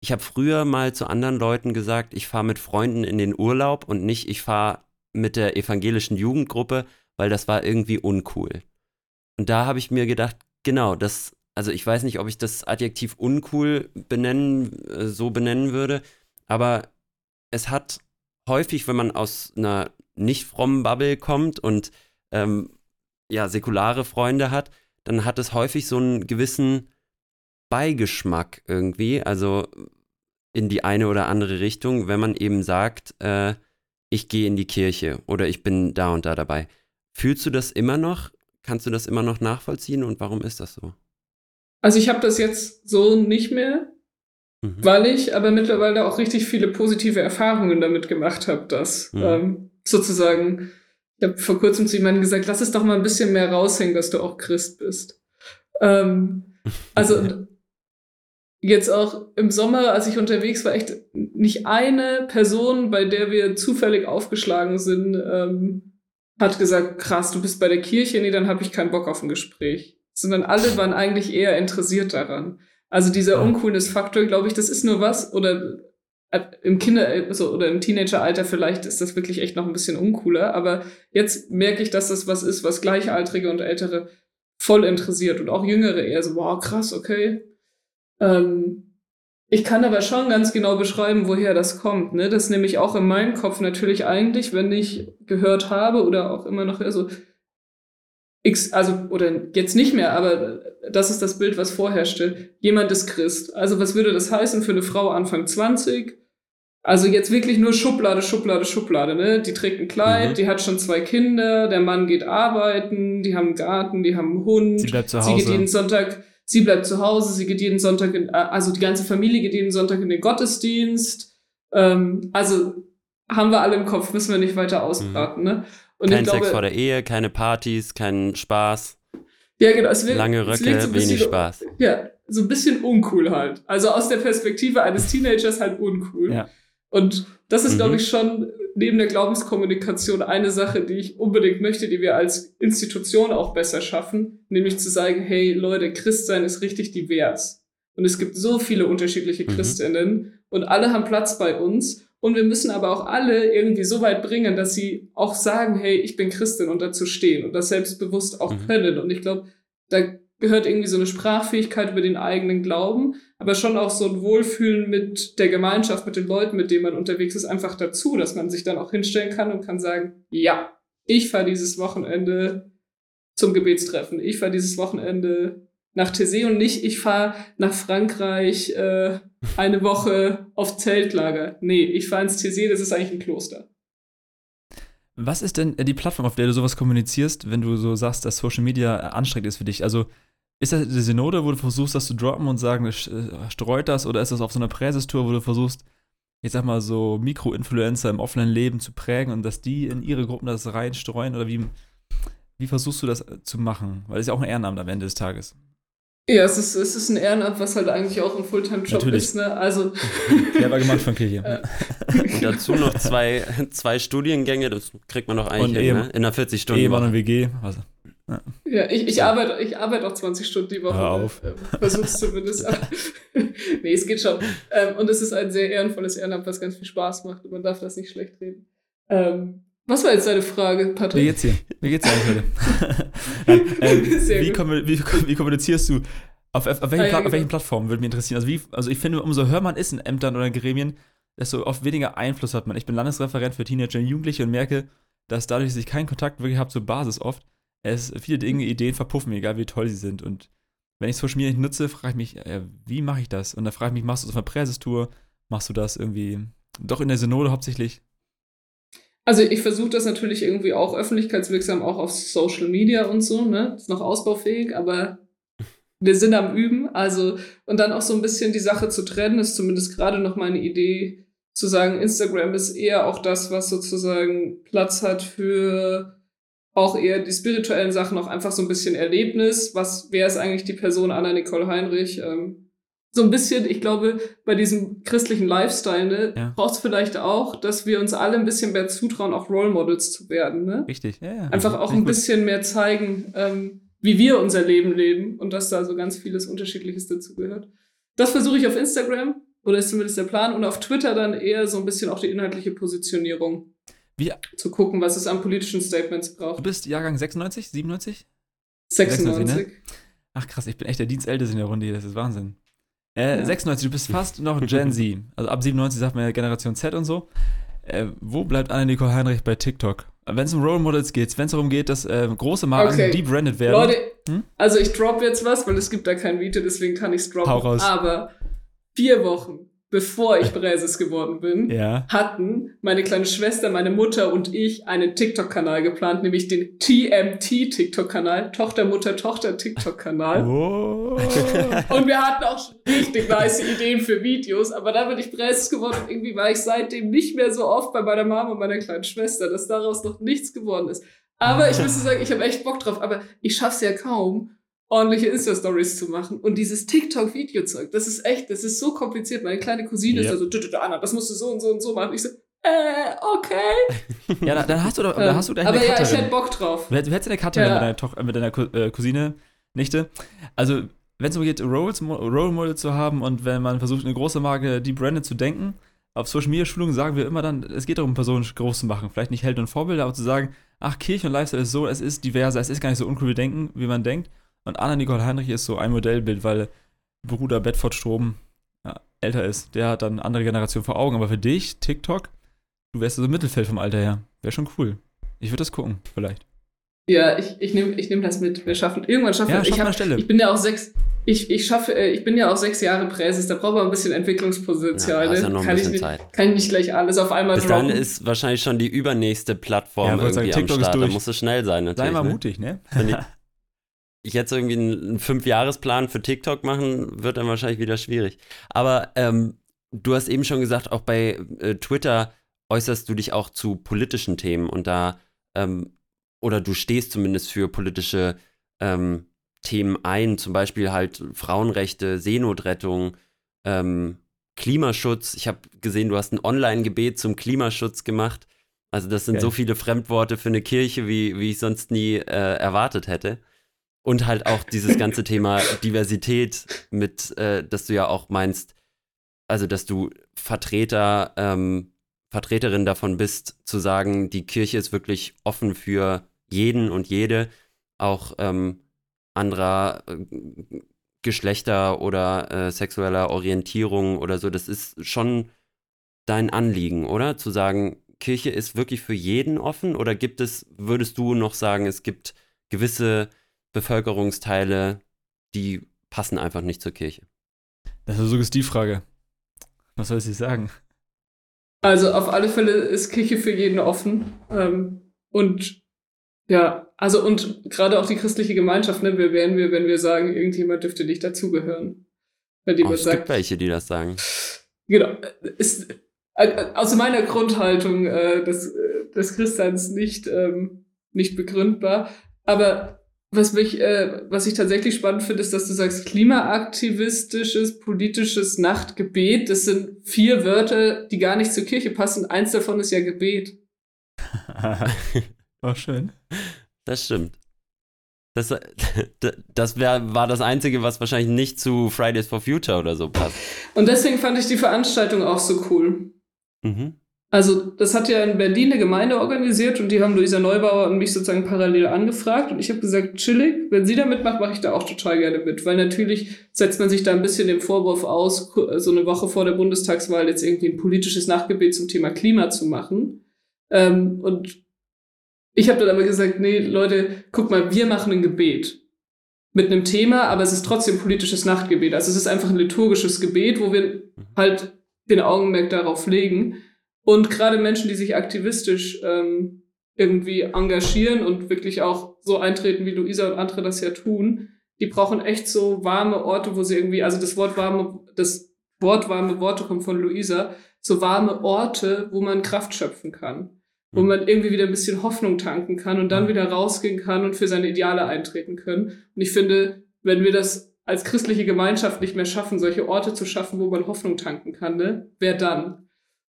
ich habe früher mal zu anderen Leuten gesagt, ich fahre mit Freunden in den Urlaub und nicht, ich fahre mit der evangelischen Jugendgruppe, weil das war irgendwie uncool. Und da habe ich mir gedacht, genau, das, also ich weiß nicht, ob ich das Adjektiv uncool benennen, äh, so benennen würde, aber es hat häufig, wenn man aus einer nicht frommen Bubble kommt und ähm, ja, säkulare Freunde hat, dann hat es häufig so einen gewissen Beigeschmack irgendwie, also in die eine oder andere Richtung, wenn man eben sagt, äh, ich gehe in die Kirche oder ich bin da und da dabei. Fühlst du das immer noch? Kannst du das immer noch nachvollziehen und warum ist das so? Also ich habe das jetzt so nicht mehr, mhm. weil ich aber mittlerweile auch richtig viele positive Erfahrungen damit gemacht habe, dass mhm. ähm, sozusagen, ich habe vor kurzem zu jemandem gesagt, lass es doch mal ein bisschen mehr raushängen, dass du auch Christ bist. Ähm, also jetzt auch im Sommer, als ich unterwegs war, echt nicht eine Person, bei der wir zufällig aufgeschlagen sind, ähm, hat gesagt, krass, du bist bei der Kirche, nee, dann habe ich keinen Bock auf ein Gespräch. Sondern alle waren eigentlich eher interessiert daran. Also dieser Uncoolness-Faktor, glaube ich, das ist nur was, oder äh, im Kinder- also, oder im Teenageralter vielleicht ist das wirklich echt noch ein bisschen uncooler, aber jetzt merke ich, dass das was ist, was Gleichaltrige und Ältere voll interessiert und auch Jüngere eher so, wow, krass, okay, ähm, ich kann aber schon ganz genau beschreiben, woher das kommt. Ne? Das nehme ich auch in meinem Kopf natürlich eigentlich, wenn ich gehört habe oder auch immer noch so, X, also, oder jetzt nicht mehr, aber das ist das Bild, was vorherrschte. Jemand ist Christ. Also, was würde das heißen für eine Frau Anfang 20? Also jetzt wirklich nur Schublade, Schublade, Schublade, ne? Die trägt ein Kleid, mhm. die hat schon zwei Kinder, der Mann geht arbeiten, die haben einen Garten, die haben einen Hund. Sie bleibt zu Hause. Sie geht jeden Sonntag Sie bleibt zu Hause, sie geht jeden Sonntag, in, also die ganze Familie geht jeden Sonntag in den Gottesdienst. Ähm, also haben wir alle im Kopf, müssen wir nicht weiter ausbraten. Mhm. Ne? Und Kein glaube, Sex vor der Ehe, keine Partys, kein Spaß. Ja, genau. Es wird, Lange Röcke, so wenig Spaß. Ja, so ein bisschen uncool halt. Also aus der Perspektive eines Teenagers halt uncool. Ja. Und das ist, mhm. glaube ich, schon neben der Glaubenskommunikation eine Sache, die ich unbedingt möchte, die wir als Institution auch besser schaffen, nämlich zu sagen, hey Leute, Christsein ist richtig divers. Und es gibt so viele unterschiedliche mhm. Christinnen und alle haben Platz bei uns. Und wir müssen aber auch alle irgendwie so weit bringen, dass sie auch sagen, hey, ich bin Christin und dazu stehen und das selbstbewusst auch mhm. können. Und ich glaube, da gehört irgendwie so eine Sprachfähigkeit über den eigenen Glauben, aber schon auch so ein Wohlfühlen mit der Gemeinschaft, mit den Leuten, mit denen man unterwegs ist, einfach dazu, dass man sich dann auch hinstellen kann und kann sagen, ja, ich fahre dieses Wochenende zum Gebetstreffen. Ich fahre dieses Wochenende nach Tessé und nicht, ich fahre nach Frankreich äh, eine Woche auf Zeltlager. Nee, ich fahre ins Tessé, das ist eigentlich ein Kloster. Was ist denn die Plattform, auf der du sowas kommunizierst, wenn du so sagst, dass Social Media anstrengend ist für dich? Also ist das die Synode, wo du versuchst, das zu droppen und sagen, äh, streut das? Oder ist das auf so einer Präsestour, wo du versuchst, ich sag mal, so Mikro-Influencer im offenen Leben zu prägen und dass die in ihre Gruppen das reinstreuen? Oder wie, wie versuchst du das äh, zu machen? Weil es ist ja auch ein Ehrenamt am Ende des Tages. Ja, es ist, es ist ein Ehrenamt, was halt eigentlich auch ein Fulltime-Job ist, ne? Also. Der war gemacht von Kirche. und dazu noch zwei, zwei Studiengänge, das kriegt man noch eigentlich hin, ne? in einer 40 Stunden. Ehemann und WG. Also. Ja, ja ich, ich, arbeite, ich arbeite auch 20 Stunden die Woche. Hör auf. Ähm, Versuch's zumindest. nee, es geht schon. Ähm, und es ist ein sehr ehrenvolles Ehrenamt, was ganz viel Spaß macht. Und man darf das nicht schlecht reden. Ähm, was war jetzt deine Frage, Patrick? Wie geht's dir? Wie geht's dir eigentlich heute? ähm, wie, wie, wie, kommunizierst du? Auf, auf, welchen, ah, ja, genau. auf welchen Plattformen würde mich interessieren? Also, wie, also ich finde, umso höher man ist in Ämtern oder Gremien, desto oft weniger Einfluss hat man. Ich bin Landesreferent für Teenager und Jugendliche und merke, dass dadurch, dass ich keinen Kontakt wirklich habe zur Basis oft, es viele Dinge, Ideen verpuffen, egal wie toll sie sind. Und wenn ich Social Media nicht nutze, frage ich mich, äh, wie mache ich das? Und dann frage ich mich, machst du das auf einer Präsestour? Machst du das irgendwie doch in der Synode hauptsächlich? Also ich versuche das natürlich irgendwie auch öffentlichkeitswirksam, auch auf Social Media und so, ne? Ist noch ausbaufähig, aber wir sind am Üben. Also, und dann auch so ein bisschen die Sache zu trennen, ist zumindest gerade noch meine Idee, zu sagen, Instagram ist eher auch das, was sozusagen Platz hat für auch eher die spirituellen Sachen, auch einfach so ein bisschen Erlebnis. Was, wer ist eigentlich die Person Anna Nicole Heinrich? Ähm, so ein bisschen, ich glaube, bei diesem christlichen Lifestyle, ne, Ja. braucht es vielleicht auch, dass wir uns alle ein bisschen mehr zutrauen, auch Role Models zu werden, ne? Richtig, ja, ja. Einfach auch ein bisschen mehr zeigen, ähm, wie wir unser Leben leben und dass da so ganz vieles Unterschiedliches dazugehört. Das versuche ich auf Instagram, oder ist zumindest der Plan, und auf Twitter dann eher so ein bisschen auch die inhaltliche Positionierung. Wie- Zu gucken, was es an politischen Statements Du braucht. bist Jahrgang 96, 97? 96. Ach krass, ich bin echt der Dienstälteste in der Runde hier, das ist Wahnsinn. Äh, Ja. 96, du bist fast noch Gen Z. Also ab 97 sagt man ja Generation Z und so. Äh, wo bleibt Anna-Nicole Heinrich bei TikTok? Wenn es um Role Models geht, wenn es darum geht, dass äh, große Marken Okay. debrandet werden. Leute, Hm? also ich drop jetzt was, weil es gibt da kein Video, deswegen kann ich es droppen. Hau raus. Aber vier Wochen bevor ich Präses geworden bin, ja. hatten meine kleine Schwester, meine Mutter und ich einen TikTok-Kanal geplant, nämlich den TMT-TikTok-Kanal, Tochter, Mutter, Tochter TikTok-Kanal. Oh. Und wir hatten auch schon richtig nice Ideen für Videos, aber da bin ich Präses geworden und irgendwie war ich seitdem nicht mehr so oft bei meiner Mama und meiner kleinen Schwester, dass daraus noch nichts geworden ist. Aber ich müsste sagen, ich habe echt Bock drauf, aber ich schaff's ja kaum, ordentliche Insta-Stories zu machen. Und dieses TikTok-Video-Zeug, das ist echt, das ist so kompliziert. Meine kleine Cousine ist Ja. da so, "Dü, dü, dü, Anna, das musst du so und so und so machen. Ich so, äh, okay. ja, dann, dann hast du doch, dann hast du gleich aber eine ja, ich hätte Bock drauf. Du hättest eine Cutterin Ja. mit deiner, Toch mit deiner äh, Cousine, Nichte. Also, wenn es darum geht, Roles, Role Model zu haben und wenn man versucht, eine große Marke debrandet zu denken, auf Social Media Schulungen sagen wir immer dann, es geht darum, Personen groß zu machen. Vielleicht nicht Held und Vorbilder, aber zu sagen, ach, Kirche und Lifestyle ist so, es ist diverser, es ist gar nicht so uncool wie denken, wie man denkt. Und Anna-Nicole Heinrich ist so ein Modellbild, weil Bruder Bedford Strom ja, älter ist. Der hat dann eine andere Generation vor Augen. Aber für dich, TikTok, du wärst so im Mittelfeld vom Alter her. Wäre schon cool. Ich würde das gucken, vielleicht. Ja, ich, ich nehme ich nehm das mit. Wir schaffen, irgendwann schaffen Ja, wir schaff ich, hab, Stelle. ich bin ja auch sechs, ich, ich schaffe, äh, ich bin ja auch sechs Jahre Präses, da braucht man ein bisschen Entwicklungspotenzial. Ja, ne? noch ein kann, ich nicht, Zeit. kann ich nicht gleich alles auf einmal Bis droppen. ist wahrscheinlich schon die übernächste Plattform Ja, sagen, irgendwie am TikTok ist Start. Da durch. musst du schnell sein Sei natürlich. mal ne? mutig, ne? Ich, jetzt irgendwie einen, Fünfjahresplan für TikTok machen, wird dann wahrscheinlich wieder schwierig. Aber ähm, du hast eben schon gesagt, auch bei äh, Twitter äußerst du dich auch zu politischen Themen und da, ähm, oder du stehst zumindest für politische ähm, Themen ein, zum Beispiel halt Frauenrechte, Seenotrettung, ähm, Klimaschutz. Ich habe gesehen, du hast ein Online-Gebet zum Klimaschutz gemacht. Also das sind Geil. so viele Fremdworte für eine Kirche, wie, wie ich sonst nie äh, erwartet hätte. Und halt auch dieses ganze Thema Diversität mit, äh, dass du ja auch meinst, also dass du Vertreter, ähm, Vertreterin davon bist, zu sagen, die Kirche ist wirklich offen für jeden und jede, auch ähm, anderer äh, Geschlechter oder äh, sexueller Orientierung oder so. Das ist schon dein Anliegen, oder? Zu sagen, Kirche ist wirklich für jeden offen oder gibt es, würdest du noch sagen, es gibt gewisse Bevölkerungsteile, die passen einfach nicht zur Kirche? Das ist eine Suggestivfrage. Was soll ich sagen? Also auf alle Fälle ist Kirche für jeden offen. Ähm, und ja, also und gerade auch die christliche Gemeinschaft, ne, wer wären wir, wenn wir sagen, irgendjemand dürfte nicht dazugehören. Wenn Oh, jemand es gibt sagt, welche, die das sagen. genau, ist äh, aus meiner Grundhaltung äh, des, äh, des Christseins nicht, ähm, nicht begründbar. Aber was mich, äh, was ich tatsächlich spannend finde, ist, dass du sagst, klimaaktivistisches, politisches Nachtgebet. Das sind vier Wörter, die gar nicht zur Kirche passen. Eins davon ist ja Gebet. War schön. Das stimmt. Das, das wär, war das Einzige, was wahrscheinlich nicht zu Fridays for Future oder so passt. Und deswegen fand ich die Veranstaltung auch so cool. Mhm. Also, das hat ja in Berlin eine Gemeinde organisiert und die haben Luisa Neubauer und mich sozusagen parallel angefragt und ich habe gesagt, chillig, wenn sie da mitmacht, mache ich da auch total gerne mit, weil natürlich setzt man sich da ein bisschen dem Vorwurf aus, so eine Woche vor der Bundestagswahl jetzt irgendwie ein politisches Nachgebet zum Thema Klima zu machen. Ähm, und ich habe dann aber gesagt, nee, Leute, guck mal, wir machen ein Gebet mit einem Thema, aber es ist trotzdem politisches Nachtgebet. Also es ist einfach ein liturgisches Gebet, wo wir halt den Augenmerk darauf legen. Und gerade Menschen, die sich aktivistisch ähm, irgendwie engagieren und wirklich auch so eintreten, wie Luisa und andere das ja tun, die brauchen echt so warme Orte, wo sie irgendwie, also das Wort warme, das Wort warme Worte kommt von Luisa, so warme Orte, wo man Kraft schöpfen kann, wo Mhm. man irgendwie wieder ein bisschen Hoffnung tanken kann und dann wieder rausgehen kann und für seine Ideale eintreten können. Und ich finde, wenn wir das als christliche Gemeinschaft nicht mehr schaffen, solche Orte zu schaffen, wo man Hoffnung tanken kann, ne? Wer dann?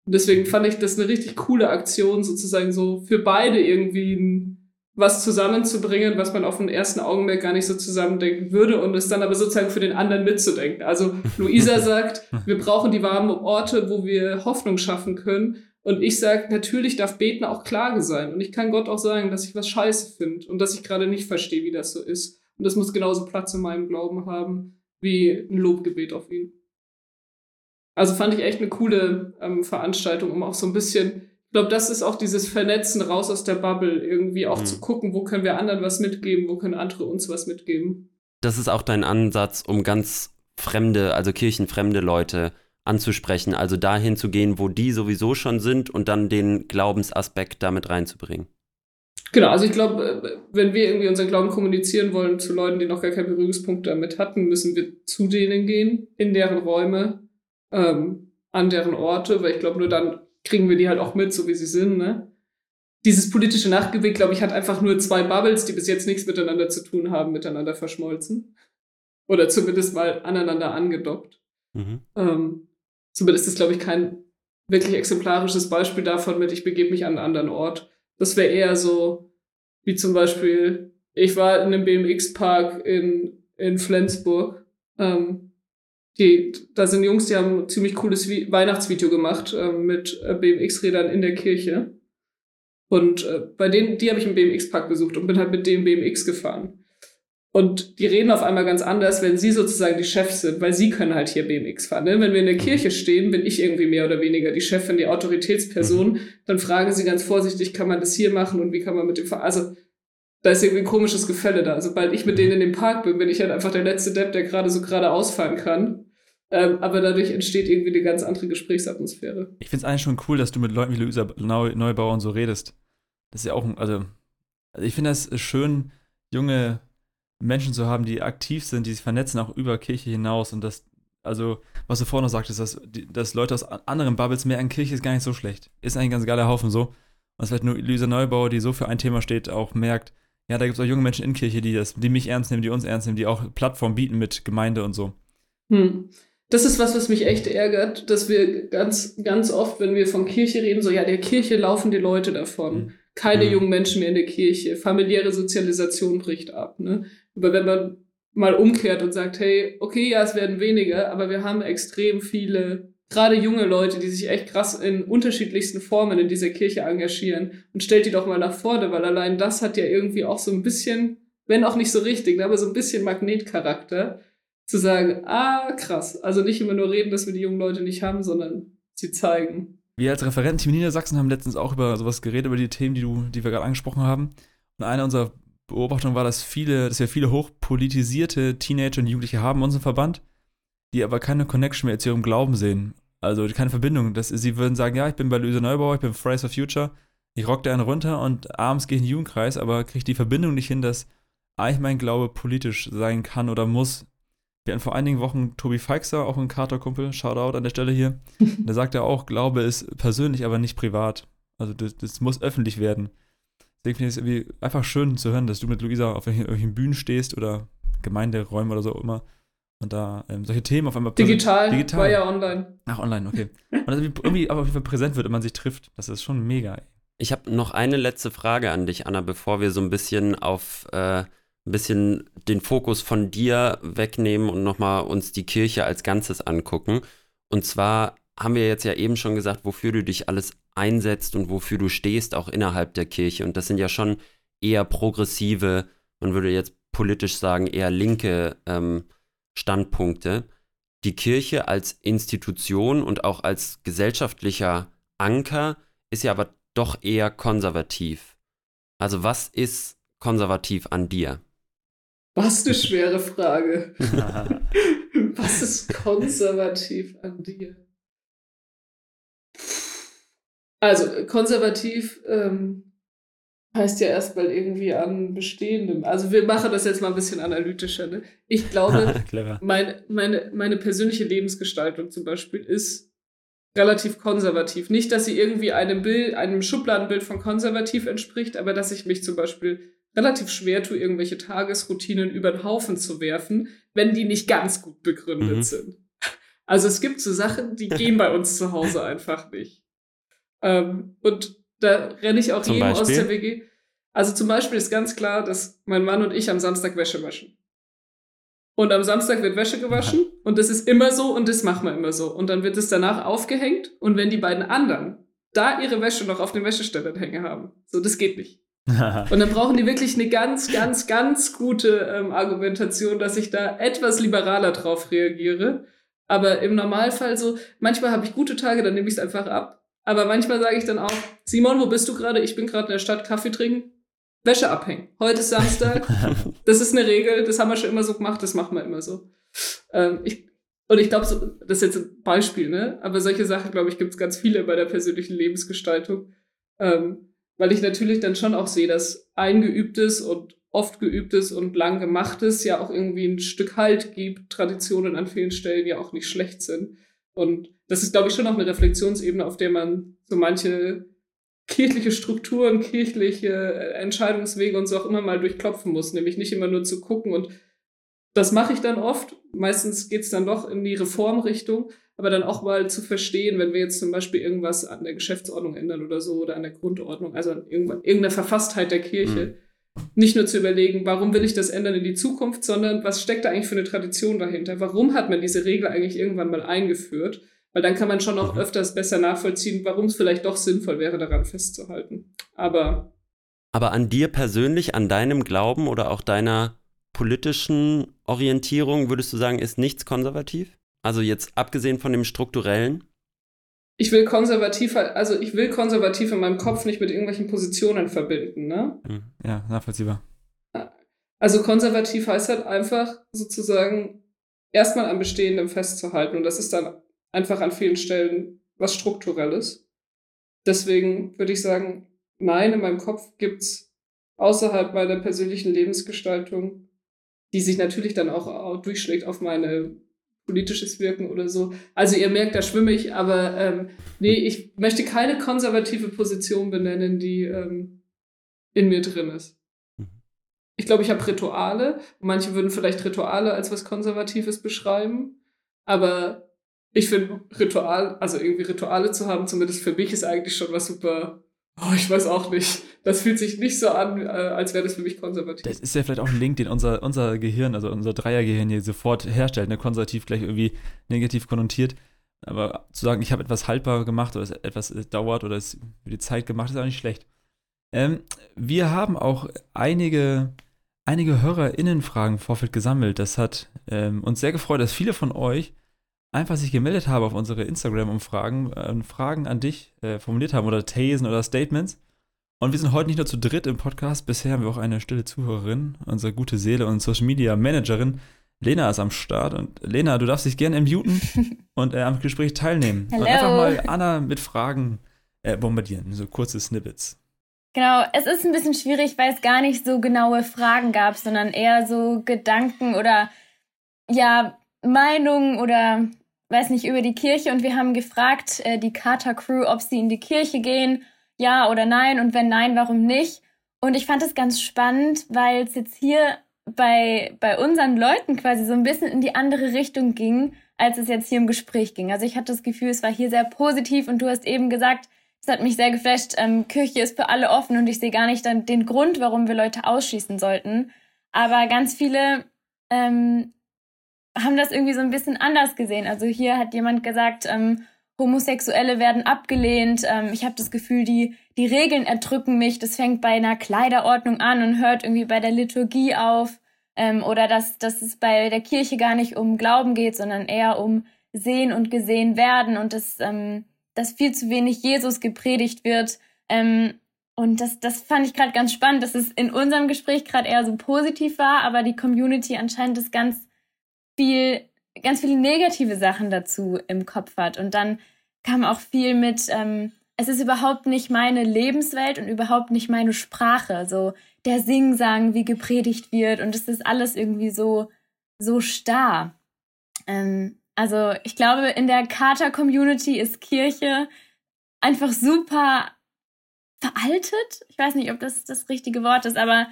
Und deswegen fand ich das eine richtig coole Aktion, sozusagen so für beide irgendwie was zusammenzubringen, was man auf den ersten Augenblick gar nicht so zusammendenken würde und es dann aber sozusagen für den anderen mitzudenken. Also Luisa sagt, wir brauchen die warmen Orte, wo wir Hoffnung schaffen können. Und ich sage, natürlich darf Beten auch Klage sein. Und ich kann Gott auch sagen, dass ich was scheiße finde und dass ich gerade nicht verstehe, wie das so ist. Und das muss genauso Platz in meinem Glauben haben wie ein Lobgebet auf ihn. Also fand ich echt eine coole ähm, Veranstaltung, um auch so ein bisschen, ich glaube, das ist auch dieses Vernetzen raus aus der Bubble, irgendwie auch Mhm. zu gucken, wo können wir anderen was mitgeben, wo können andere uns was mitgeben. Das ist auch dein Ansatz, um ganz fremde, also kirchenfremde Leute anzusprechen, also dahin zu gehen, wo die sowieso schon sind und dann den Glaubensaspekt damit reinzubringen. Genau, also ich glaube, wenn wir irgendwie unseren Glauben kommunizieren wollen zu Leuten, die noch gar keinen Berührungspunkt damit hatten, müssen wir zu denen gehen, in deren Räume, ähm, an deren Orte, weil ich glaube, nur dann kriegen wir die halt auch mit, so wie sie sind. Ne? Dieses politische Nachtgebet, glaube ich, hat einfach nur zwei Bubbles, die bis jetzt nichts miteinander zu tun haben, miteinander verschmolzen. Oder zumindest mal aneinander angedockt. Mhm. Ähm, somit ist das, glaube ich, kein wirklich exemplarisches Beispiel davon mit, ich begebe mich an einen anderen Ort. Das wäre eher so, wie zum Beispiel, ich war in einem BMX-Park in, in Flensburg. Ähm, die, da sind Jungs, die haben ein ziemlich cooles Vi Weihnachtsvideo gemacht ähm, mit äh, BMX-Rädern in der Kirche. Und äh, bei denen, die habe ich im BMX-Park besucht und bin halt mit dem BMX gefahren. Und die reden auf einmal ganz anders, wenn sie sozusagen die Chefs sind, weil sie können halt hier BMX fahren. Ne? Wenn wir in der Kirche stehen, bin ich irgendwie mehr oder weniger die Chefin, die Autoritätsperson. Dann fragen sie ganz vorsichtig, kann man das hier machen und wie kann man mit dem fahren? Also da ist irgendwie ein komisches Gefälle da. Sobald ich mit denen in dem Park bin, bin ich halt einfach der letzte Depp, der gerade so gerade ausfahren kann. Ähm, aber dadurch entsteht irgendwie eine ganz andere Gesprächsatmosphäre. Ich finde es eigentlich schon cool, dass du mit Leuten wie Luisa Neu Neubauer und so redest. Das ist ja auch, also, also ich finde das schön, junge Menschen zu haben, die aktiv sind, die sich vernetzen, auch über Kirche hinaus. Und das, also, was du vorhin noch sagtest, dass, dass Leute aus anderen Bubbles merken, Kirche ist gar nicht so schlecht. Ist eigentlich ein ganz geiler Haufen so. Und dass vielleicht nur Luisa Neubauer, die so für ein Thema steht, auch merkt, ja, da gibt es auch junge Menschen in Kirche, die das, die mich ernst nehmen, die uns ernst nehmen, die auch Plattform bieten mit Gemeinde und so. Hm. Das ist was, was mich echt ärgert, dass wir ganz, ganz oft, wenn wir von Kirche reden, so, ja, der Kirche laufen die Leute davon. Mhm. Keine Mhm. jungen Menschen mehr in der Kirche. Familiäre Sozialisation bricht ab. Ne? Aber wenn man mal umkehrt und sagt, hey, okay, ja, es werden weniger, aber wir haben extrem viele, gerade junge Leute, die sich echt krass in unterschiedlichsten Formen in dieser Kirche engagieren und stellt die doch mal nach vorne, weil allein das hat ja irgendwie auch so ein bisschen, wenn auch nicht so richtig, ne, aber so ein bisschen Magnetcharakter, zu sagen, ah, krass. Also nicht immer nur reden, dass wir die jungen Leute nicht haben, sondern sie zeigen. Wir als Referententeam in Niedersachsen haben letztens auch über sowas geredet, über die Themen, die, du, die wir gerade angesprochen haben. Und eine unserer Beobachtungen war, dass viele, dass wir viele hochpolitisierte Teenager und Jugendliche haben in unserem Verband, die aber keine Connection mehr zu ihrem Glauben sehen. Also keine Verbindung. Das, sie würden sagen, ja, ich bin bei Luise Neubauer, ich bin Fridays for Future, ich rock da einen runter und abends gehe ich in den Jugendkreis, aber kriege die Verbindung nicht hin, dass eigentlich mein Glaube politisch sein kann oder muss. Wir hatten vor einigen Wochen Tobi Feixer, auch ein Kater-Kumpel, Shoutout an der Stelle hier. Da sagt er auch, Glaube ist persönlich, aber nicht privat. Also das, das muss öffentlich werden. Deswegen finde ich es irgendwie einfach schön zu hören, dass du mit Luisa auf irgendwelchen, irgendwelchen Bühnen stehst oder Gemeinderäumen oder so immer und da ähm, solche Themen auf einmal präsent- Digital, Digital. war ja online. Ach, online, okay. Und das irgendwie, auf jeden Fall präsent wird, wenn man sich trifft. Das ist schon mega. Ey. Ich habe noch eine letzte Frage an dich, Anna, bevor wir so ein bisschen auf äh, ein bisschen den Fokus von dir wegnehmen und nochmal uns die Kirche als Ganzes angucken. Und zwar haben wir jetzt ja eben schon gesagt, wofür du dich alles einsetzt und wofür du stehst, auch innerhalb der Kirche. Und das sind ja schon eher progressive, man würde jetzt politisch sagen, eher linke ähm, Standpunkte. Die Kirche als Institution und auch als gesellschaftlicher Anker ist ja aber doch eher konservativ. Also was ist konservativ an dir? Was eine schwere Frage. Was ist konservativ an dir? Also, konservativ ähm, heißt ja erstmal irgendwie an Bestehendem. Also, wir machen das jetzt mal ein bisschen analytischer. Ne? Ich glaube, meine, meine, meine persönliche Lebensgestaltung zum Beispiel ist relativ konservativ. Nicht, dass sie irgendwie einem Bild, einem Schubladenbild von konservativ entspricht, aber dass ich mich zum Beispiel relativ schwer tue, irgendwelche Tagesroutinen über den Haufen zu werfen, wenn die nicht ganz gut begründet mhm. sind. Also es gibt so Sachen, die gehen bei uns zu Hause einfach nicht. Ähm, und da renne ich auch zum jedem Beispiel? aus der WG. Also zum Beispiel ist ganz klar, dass mein Mann und ich am Samstag Wäsche waschen. Und am Samstag wird Wäsche gewaschen und das ist immer so und das machen wir immer so. Und dann wird es danach aufgehängt und wenn die beiden anderen da ihre Wäsche noch auf den Wäscheständern hängen haben, so, das geht nicht. und dann brauchen die wirklich eine ganz, ganz, ganz gute ähm, Argumentation, dass ich da etwas liberaler drauf reagiere. Aber im Normalfall so, manchmal habe ich gute Tage, dann nehme ich es einfach ab. Aber manchmal sage ich dann auch, Simon, wo bist du gerade? Ich bin gerade in der Stadt Kaffee trinken. Wäsche abhängen. Heute ist Samstag. das ist eine Regel, das haben wir schon immer so gemacht, das machen wir immer so. Ähm, ich, und ich glaube, so, das ist jetzt ein Beispiel, ne? Aber solche Sachen, glaube ich, gibt es ganz viele bei der persönlichen Lebensgestaltung. Ähm, weil ich natürlich dann schon auch sehe, dass eingeübtes und oft geübtes und lang gemachtes ja auch irgendwie ein Stück Halt gibt, Traditionen an vielen Stellen ja auch nicht schlecht sind. Und das ist, glaube ich, schon auch eine Reflexionsebene, auf der man so manche kirchliche Strukturen, kirchliche äh, Entscheidungswege und so auch immer mal durchklopfen muss, nämlich nicht immer nur zu gucken und das mache ich dann oft. Meistens geht es dann doch in die Reformrichtung, aber dann auch mal zu verstehen, wenn wir jetzt zum Beispiel irgendwas an der Geschäftsordnung ändern oder so oder an der Grundordnung, also an irgendeiner Verfasstheit der Kirche, mhm. Nicht nur zu überlegen, warum will ich das ändern in die Zukunft, sondern was steckt da eigentlich für eine Tradition dahinter? Warum hat man diese Regel eigentlich irgendwann mal eingeführt? Weil dann kann man schon auch mhm. öfters besser nachvollziehen, warum es vielleicht doch sinnvoll wäre, daran festzuhalten. Aber. Aber an dir persönlich, an deinem Glauben oder auch deiner politischen Orientierung, würdest du sagen, ist nichts konservativ? Also jetzt abgesehen von dem strukturellen? Ich will konservativ, also ich will konservativ in meinem Kopf nicht mit irgendwelchen Positionen verbinden, ne? Mhm. Ja, nachvollziehbar. Also konservativ heißt halt einfach sozusagen erstmal am Bestehendem festzuhalten. Und das ist dann einfach an vielen Stellen was Strukturelles. Deswegen würde ich sagen, nein, in meinem Kopf gibt es außerhalb meiner persönlichen Lebensgestaltung, die sich natürlich dann auch durchschlägt auf meine politisches Wirken oder so. Also ihr merkt, da schwimme ich, aber ähm, nee, ich möchte keine konservative Position benennen, die ähm, in mir drin ist. Mhm. Ich glaube, ich habe Rituale. Manche würden vielleicht Rituale als was Konservatives beschreiben, aber ich finde Ritual, also irgendwie Rituale zu haben, zumindest für mich, ist eigentlich schon was super. Oh, ich weiß auch nicht. Das fühlt sich nicht so an, äh, als wäre das für mich konservativ. Das ist ja vielleicht auch ein Link, den unser, unser Gehirn, also unser Dreiergehirn hier sofort herstellt, ne? konservativ gleich irgendwie negativ konnotiert. Aber zu sagen, ich habe etwas haltbar gemacht oder es etwas es dauert oder es für die Zeit gemacht, ist auch nicht schlecht. Ähm, wir haben auch einige, einige HörerInnenfragen im Vorfeld gesammelt. Das hat ähm, uns sehr gefreut, dass viele von euch einfach sich gemeldet habe auf unsere Instagram-Umfragen äh, Fragen an dich äh, formuliert haben oder Thesen oder Statements. Und wir sind heute nicht nur zu dritt im Podcast, bisher haben wir auch eine stille Zuhörerin, unsere gute Seele und Social Media Managerin. Lena ist am Start und Lena, du darfst dich gerne muten und äh, am Gespräch teilnehmen. Hello. Und einfach mal Anna mit Fragen äh, bombardieren, so kurze Snippets. Genau, es ist ein bisschen schwierig, weil es gar nicht so genaue Fragen gab, sondern eher so Gedanken oder ja, Meinungen oder weiß nicht, über die Kirche und wir haben gefragt, äh, die Carter Crew, ob sie in die Kirche gehen, ja oder nein und wenn nein, warum nicht. Und ich fand es ganz spannend, weil es jetzt hier bei, bei unseren Leuten quasi so ein bisschen in die andere Richtung ging, als es jetzt hier im Gespräch ging. Also ich hatte das Gefühl, es war hier sehr positiv und du hast eben gesagt, es hat mich sehr geflasht, ähm, Kirche ist für alle offen und ich sehe gar nicht dann den Grund, warum wir Leute ausschließen sollten. Aber ganz viele ähm, haben das irgendwie so ein bisschen anders gesehen. Also hier hat jemand gesagt, ähm, Homosexuelle werden abgelehnt. Ähm, ich habe das Gefühl, die, die Regeln erdrücken mich. Das fängt bei einer Kleiderordnung an und hört irgendwie bei der Liturgie auf. Ähm, oder dass, dass es bei der Kirche gar nicht um Glauben geht, sondern eher um Sehen und Gesehen werden und dass, ähm, dass viel zu wenig Jesus gepredigt wird. Ähm, und das, das fand ich gerade ganz spannend, dass es in unserem Gespräch gerade eher so positiv war, aber die Community anscheinend das ganz viel, ganz viele negative Sachen dazu im Kopf hat. Und dann kam auch viel mit, ähm, es ist überhaupt nicht meine Lebenswelt und überhaupt nicht meine Sprache. So der Singsang, wie gepredigt wird und es ist alles irgendwie so, so starr. Ähm, Also ich glaube, in der Kater-Community ist Kirche einfach super veraltet. Ich weiß nicht, ob das das richtige Wort ist, aber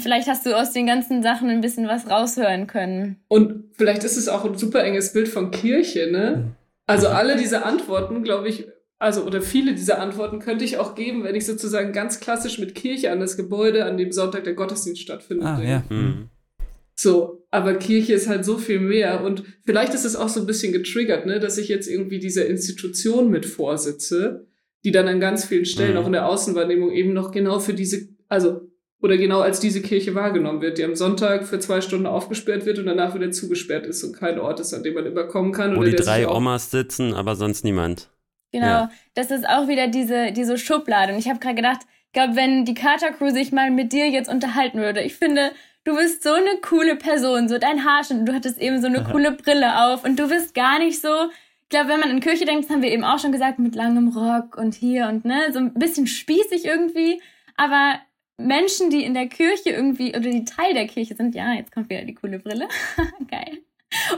vielleicht hast du aus den ganzen Sachen ein bisschen was raushören können. Und vielleicht ist es auch ein super enges Bild von Kirche, ne? Also alle diese Antworten, glaube ich, also oder viele dieser Antworten könnte ich auch geben, wenn ich sozusagen ganz klassisch mit Kirche an das Gebäude, an dem Sonntag der Gottesdienst stattfindet. Ah, denke. ja. Mhm. So, aber Kirche ist halt so viel mehr und vielleicht ist es auch so ein bisschen getriggert, ne, dass ich jetzt irgendwie dieser Institution mit vorsitze, die dann an ganz vielen Stellen Mhm. auch in der Außenwahrnehmung eben noch genau für diese, also oder genau als diese Kirche wahrgenommen wird, die am Sonntag für zwei Stunden aufgesperrt wird und danach wieder zugesperrt ist und kein Ort ist, an dem man immer kommen kann. Wo oder die drei Omas sitzen, aber sonst niemand. Genau, Ja. das ist auch wieder diese, diese Schublade. Und ich habe gerade gedacht, ich glaube, wenn die Carter Crew sich mal mit dir jetzt unterhalten würde, ich finde, du bist so eine coole Person, so dein Haarschnitt, du hattest eben so eine coole Brille auf und du bist gar nicht so, ich glaube, wenn man in Kirche denkt, das haben wir eben auch schon gesagt, mit langem Rock und hier und ne, so ein bisschen spießig irgendwie, aber Menschen, die in der Kirche irgendwie, oder die Teil der Kirche sind, ja, jetzt kommt wieder die coole Brille, geil.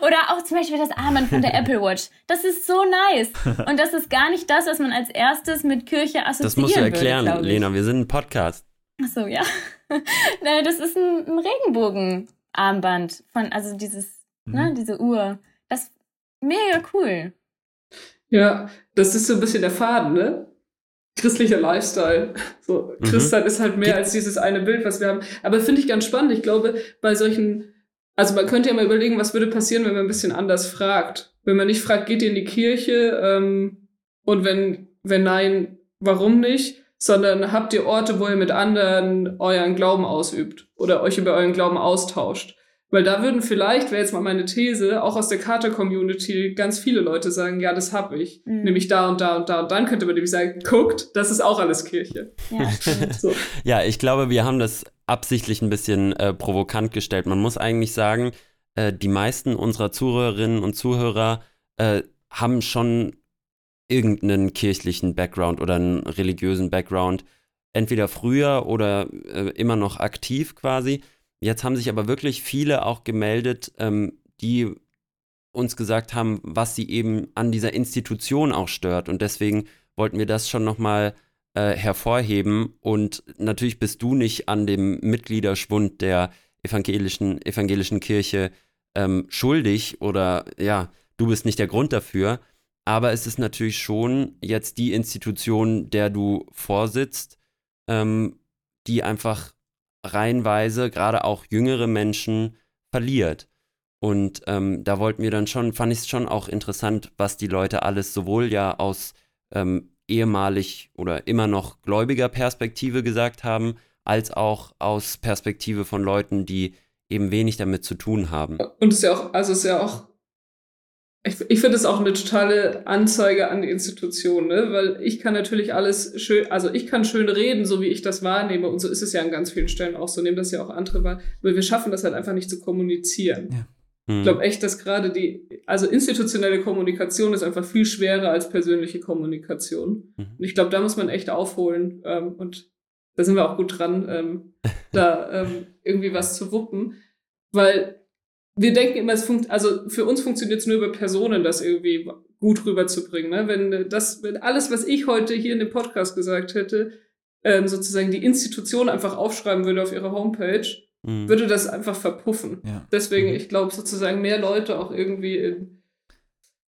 Oder auch zum Beispiel das Armband von der Apple Watch. Das ist so nice. Und das ist gar nicht das, was man als erstes mit Kirche assoziieren Das musst du erklären, würde. Lena. Wir sind ein Podcast. Ach so, ja. Nein, das ist ein, ein Regenbogenarmband von, also dieses, ne, diese Uhr. Das ist mega cool. Ja, das ist so ein bisschen der Faden, ne? Christlicher Lifestyle. So, Mhm. Christsein ist halt mehr als dieses eine Bild, was wir haben. Aber finde ich ganz spannend. Ich glaube, bei solchen, also man könnte ja mal überlegen, was würde passieren, wenn man ein bisschen anders fragt. Wenn man nicht fragt, geht ihr in die Kirche? Ähm, und wenn, wenn nein, warum nicht? Sondern habt ihr Orte, wo ihr mit anderen euren Glauben ausübt oder euch über euren Glauben austauscht? Weil da würden vielleicht, wäre jetzt mal meine These, auch aus der Kater-Community ganz viele Leute sagen, ja, das hab ich. Mhm. Nämlich da und da und da. Und dann könnte man nämlich sagen, guckt, das ist auch alles Kirche. Ja. So. Ja, ich glaube, wir haben das absichtlich ein bisschen äh, provokant gestellt. Man muss eigentlich sagen, äh, die meisten unserer Zuhörerinnen und Zuhörer äh, haben schon irgendeinen kirchlichen Background oder einen religiösen Background. Entweder früher oder äh, immer noch aktiv quasi. Jetzt haben sich aber wirklich viele auch gemeldet, ähm, die uns gesagt haben, was sie eben an dieser Institution auch stört. Und deswegen wollten wir das schon nochmal äh, hervorheben. Und natürlich bist du nicht an dem Mitgliederschwund der evangelischen, evangelischen Kirche ähm, schuldig oder ja, du bist nicht der Grund dafür. Aber es ist natürlich schon jetzt die Institution, der du vorsitzt, ähm, die einfach reihenweise gerade auch jüngere Menschen verliert. Und ähm, da wollten wir dann schon, fand ich es schon auch interessant, was die Leute alles sowohl ja aus ähm, ehemalig oder immer noch gläubiger Perspektive gesagt haben, als auch aus Perspektive von Leuten, die eben wenig damit zu tun haben. Und es ist ja auch, also es ist ja auch, ich, ich finde es auch eine totale Anzeige an die Institution, ne? Weil ich kann natürlich alles schön, also ich kann schön reden, so wie ich das wahrnehme. Und so ist es ja an ganz vielen Stellen auch so, nehmen das ja auch andere wahr. Aber wir schaffen das halt einfach nicht zu kommunizieren. Hm. Ich glaube echt, dass gerade die, also institutionelle Kommunikation ist einfach viel schwerer als persönliche Kommunikation. Mhm. Und ich glaube, da muss man echt aufholen. Ähm, und da sind wir auch gut dran, ähm, da ähm, irgendwie was zu wuppen. Weil wir denken immer, es funkt, also für uns funktioniert es nur über Personen, das irgendwie gut rüberzubringen. Ne? Wenn äh, das, wenn alles, was ich heute hier in dem Podcast gesagt hätte, ähm, sozusagen die Institution einfach aufschreiben würde auf ihrer Homepage, Hm. würde das einfach verpuffen. Ja. Deswegen, Mhm. ich glaube, sozusagen mehr Leute auch irgendwie in,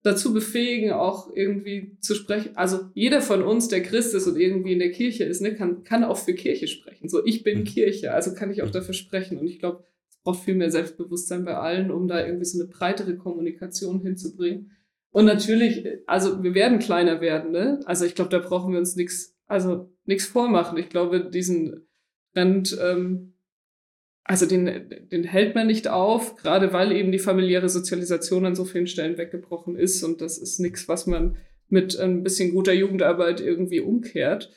dazu befähigen, auch irgendwie zu sprechen. Also jeder von uns, der Christ ist und irgendwie in der Kirche ist, ne, kann, kann auch für Kirche sprechen. So, ich bin Mhm. Kirche, also kann ich auch Mhm. dafür sprechen. Und ich glaube, braucht viel mehr Selbstbewusstsein bei allen, um da irgendwie so eine breitere Kommunikation hinzubringen. Und natürlich, also wir werden kleiner werden, ne? Also ich glaube, da brauchen wir uns nichts, also nichts vormachen. Ich glaube, diesen Trend, ähm, also den, den hält man nicht auf, gerade weil eben die familiäre Sozialisation an so vielen Stellen weggebrochen ist. Und das ist nichts, was man mit ein bisschen guter Jugendarbeit irgendwie umkehrt.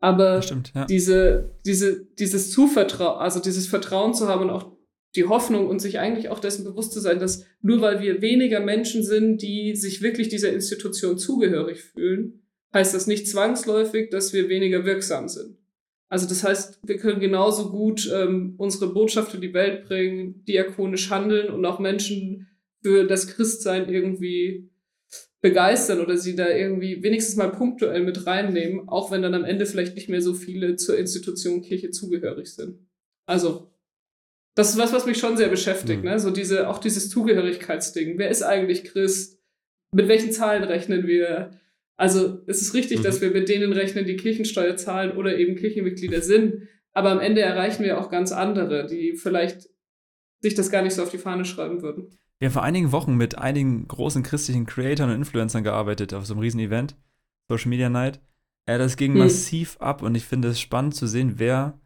Aber stimmt, ja. diese, diese, dieses Zuvertrauen, also dieses Vertrauen zu haben und auch die Hoffnung und sich eigentlich auch dessen bewusst zu sein, dass nur weil wir weniger Menschen sind, die sich wirklich dieser Institution zugehörig fühlen, heißt das nicht zwangsläufig, dass wir weniger wirksam sind. Also das heißt, wir können genauso gut ähm, unsere Botschaft in die Welt bringen, diakonisch handeln und auch Menschen für das Christsein irgendwie begeistern oder sie da irgendwie wenigstens mal punktuell mit reinnehmen, auch wenn dann am Ende vielleicht nicht mehr so viele zur Institution Kirche zugehörig sind. Also, das ist was, was mich schon sehr beschäftigt, mhm. ne? So diese, auch dieses Zugehörigkeitsding. Wer ist eigentlich Christ? Mit welchen Zahlen rechnen wir? Also, es ist richtig, mhm. dass wir mit denen rechnen, die Kirchensteuer zahlen oder eben Kirchenmitglieder sind. Aber am Ende erreichen wir auch ganz andere, die vielleicht sich das gar nicht so auf die Fahne schreiben würden. Wir haben vor einigen Wochen mit einigen großen christlichen Creatoren und Influencern gearbeitet auf so einem riesen Event, Social Media Night. Äh, das ging hm. massiv ab und ich finde es spannend zu sehen, wer,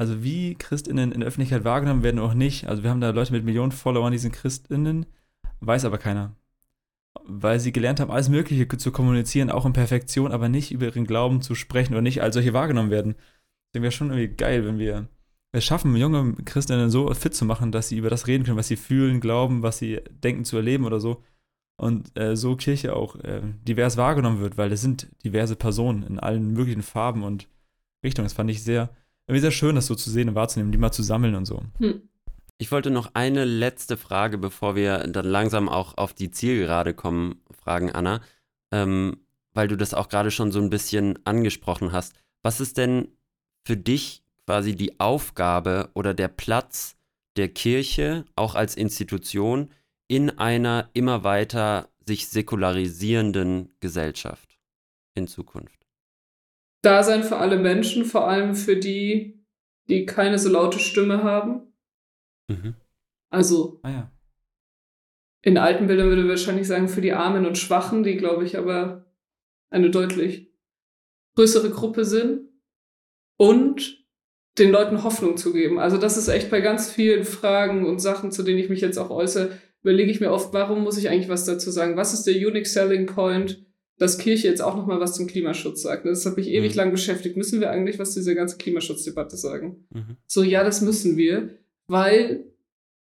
also wie Christinnen in der Öffentlichkeit wahrgenommen werden auch nicht. Also wir haben da Leute mit Millionen Followern, die sind Christinnen, weiß aber keiner. Weil sie gelernt haben, alles Mögliche zu kommunizieren, auch in Perfektion, aber nicht über ihren Glauben zu sprechen oder nicht als solche wahrgenommen werden. Das wäre schon irgendwie geil, wenn wir es schaffen, junge Christinnen so fit zu machen, dass sie über das reden können, was sie fühlen, glauben, was sie denken zu erleben oder so. Und äh, so Kirche auch äh, divers wahrgenommen wird, weil es sind diverse Personen in allen möglichen Farben und Richtungen. Das fand ich sehr, irgendwie sehr schön, das so zu sehen und wahrzunehmen, die mal zu sammeln und so. Hm. Ich wollte noch eine letzte Frage, bevor wir dann langsam auch auf die Zielgerade kommen, fragen, Anna, ähm, weil du das auch gerade schon so ein bisschen angesprochen hast. Was ist denn für dich quasi die Aufgabe oder der Platz der Kirche, auch als Institution, in einer immer weiter sich säkularisierenden Gesellschaft in Zukunft? Dasein für alle Menschen, vor allem für die, die keine so laute Stimme haben. Mhm. Also ah, ja. in alten Bildern würde ich wahrscheinlich sagen, für die Armen und Schwachen, die, glaube ich, aber eine deutlich größere Gruppe sind. Und den Leuten Hoffnung zu geben. Also das ist echt bei ganz vielen Fragen und Sachen, zu denen ich mich jetzt auch äußere, überlege ich mir oft, warum muss ich eigentlich was dazu sagen? Was ist der Unique Selling Point, dass Kirche jetzt auch nochmal was zum Klimaschutz sagt? Das hat mich mhm. ewig lang beschäftigt. Müssen wir eigentlich was zu dieser ganzen Klimaschutzdebatte sagen? Mhm. So, ja, das müssen wir, weil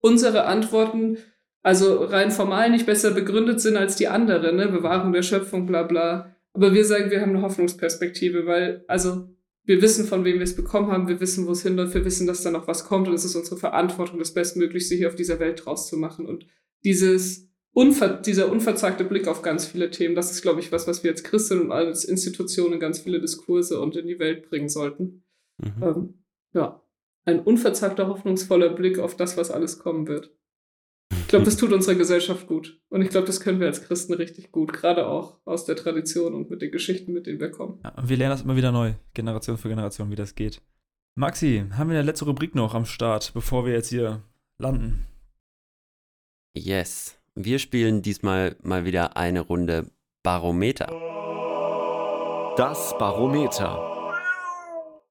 unsere Antworten also rein formal nicht besser begründet sind als die anderen, ne? Bewahrung der Schöpfung, bla bla. Aber wir sagen, wir haben eine Hoffnungsperspektive, weil, also wir wissen, von wem wir es bekommen haben, wir wissen, wo es hinläuft, wir wissen, dass da noch was kommt und es ist unsere Verantwortung, das Bestmöglichste hier auf dieser Welt draus zu machen. Und dieses Unver dieser unverzagte Blick auf ganz viele Themen, das ist, glaube ich, was, was wir als Christen und als Institutionen ganz viele Diskurse und in die Welt bringen sollten. Mhm. Ähm, ja, ein unverzagter, hoffnungsvoller Blick auf das, was alles kommen wird. Ich glaube, das tut unserer Gesellschaft gut. Und ich glaube, das können wir als Christen richtig gut, gerade auch aus der Tradition und mit den Geschichten, mit denen wir kommen. Ja, und wir lernen das immer wieder neu, Generation für Generation, wie das geht. Maxi, haben wir eine letzte Rubrik noch am Start, bevor wir jetzt hier landen? Yes. Wir spielen diesmal mal wieder eine Runde Barometer. Das Barometer.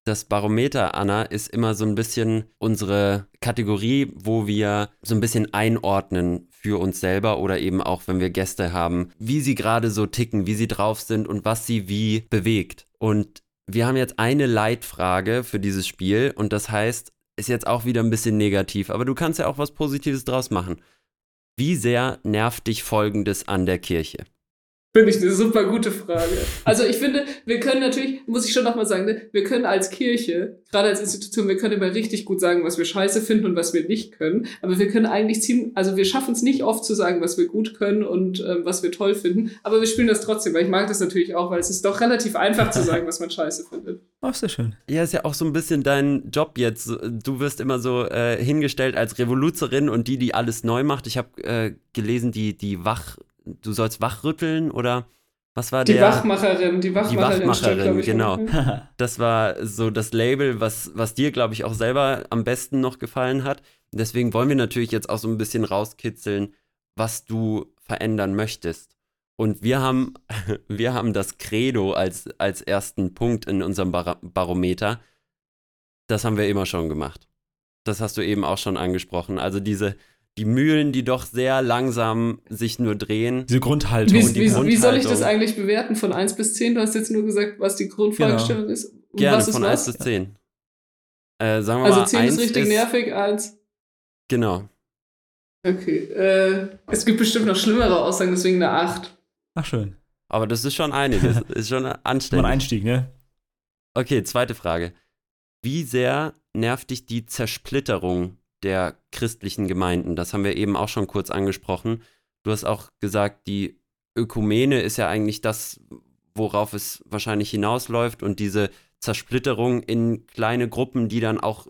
Das Barometer, Anna, ist immer so ein bisschen unsere Kategorie, wo wir so ein bisschen einordnen für uns selber oder eben auch, wenn wir Gäste haben, wie sie gerade so ticken, wie sie drauf sind und was sie wie bewegt. Und wir haben jetzt eine Leitfrage für dieses Spiel und das heißt, ist jetzt auch wieder ein bisschen negativ, aber du kannst ja auch was Positives draus machen. Wie sehr nervt dich Folgendes an der Kirche? Finde ich eine super gute Frage. Also ich finde, wir können natürlich, muss ich schon nochmal sagen, ne, wir können als Kirche, gerade als Institution, wir können immer richtig gut sagen, was wir scheiße finden und was wir nicht können. Aber wir können eigentlich ziemlich, also wir schaffen es nicht oft zu sagen, was wir gut können und ähm, was wir toll finden. Aber wir spielen das trotzdem, weil ich mag das natürlich auch, weil es ist doch relativ einfach zu sagen, was man scheiße findet. Ach, sehr schön. Ja, ist ja auch so ein bisschen dein Job jetzt. Du wirst immer so äh, hingestellt als Revoluzerin und die, die alles neu macht. Ich habe äh, gelesen, die, die Wach du sollst wachrütteln oder was war die der? Wachmacherin, die Wachmacherin, die Wachmacherin genau. das war so das Label, was, was dir, glaube ich, auch selber am besten noch gefallen hat. Deswegen wollen wir natürlich jetzt auch so ein bisschen rauskitzeln, was du verändern möchtest. Und wir haben, wir haben das Credo als, als ersten Punkt in unserem Bar Barometer. Das haben wir immer schon gemacht. Das hast du eben auch schon angesprochen. Also diese, die Mühlen, die doch sehr langsam sich nur drehen. Diese Grundhaltung. Wie, die wie, Grundhaltung. wie soll ich das eigentlich bewerten von 1 bis 10? Du hast jetzt nur gesagt, was die Grundfragestellung genau. ist. Und Gerne, was ist von was? 1 bis 10. Äh, sagen wir also mal, 10 ist richtig ist, nervig, 1. Genau. Okay. Äh, es gibt bestimmt noch schlimmere Aussagen, deswegen eine 8. Ach, schön. Aber das ist schon einiges. ist schon anständig. Ein Einstieg, ne? Okay, zweite Frage. Wie sehr nervt dich die Zersplitterung der christlichen Gemeinden. Das haben wir eben auch schon kurz angesprochen. Du hast auch gesagt, die Ökumene ist ja eigentlich das, worauf es wahrscheinlich hinausläuft und diese Zersplitterung in kleine Gruppen, die dann auch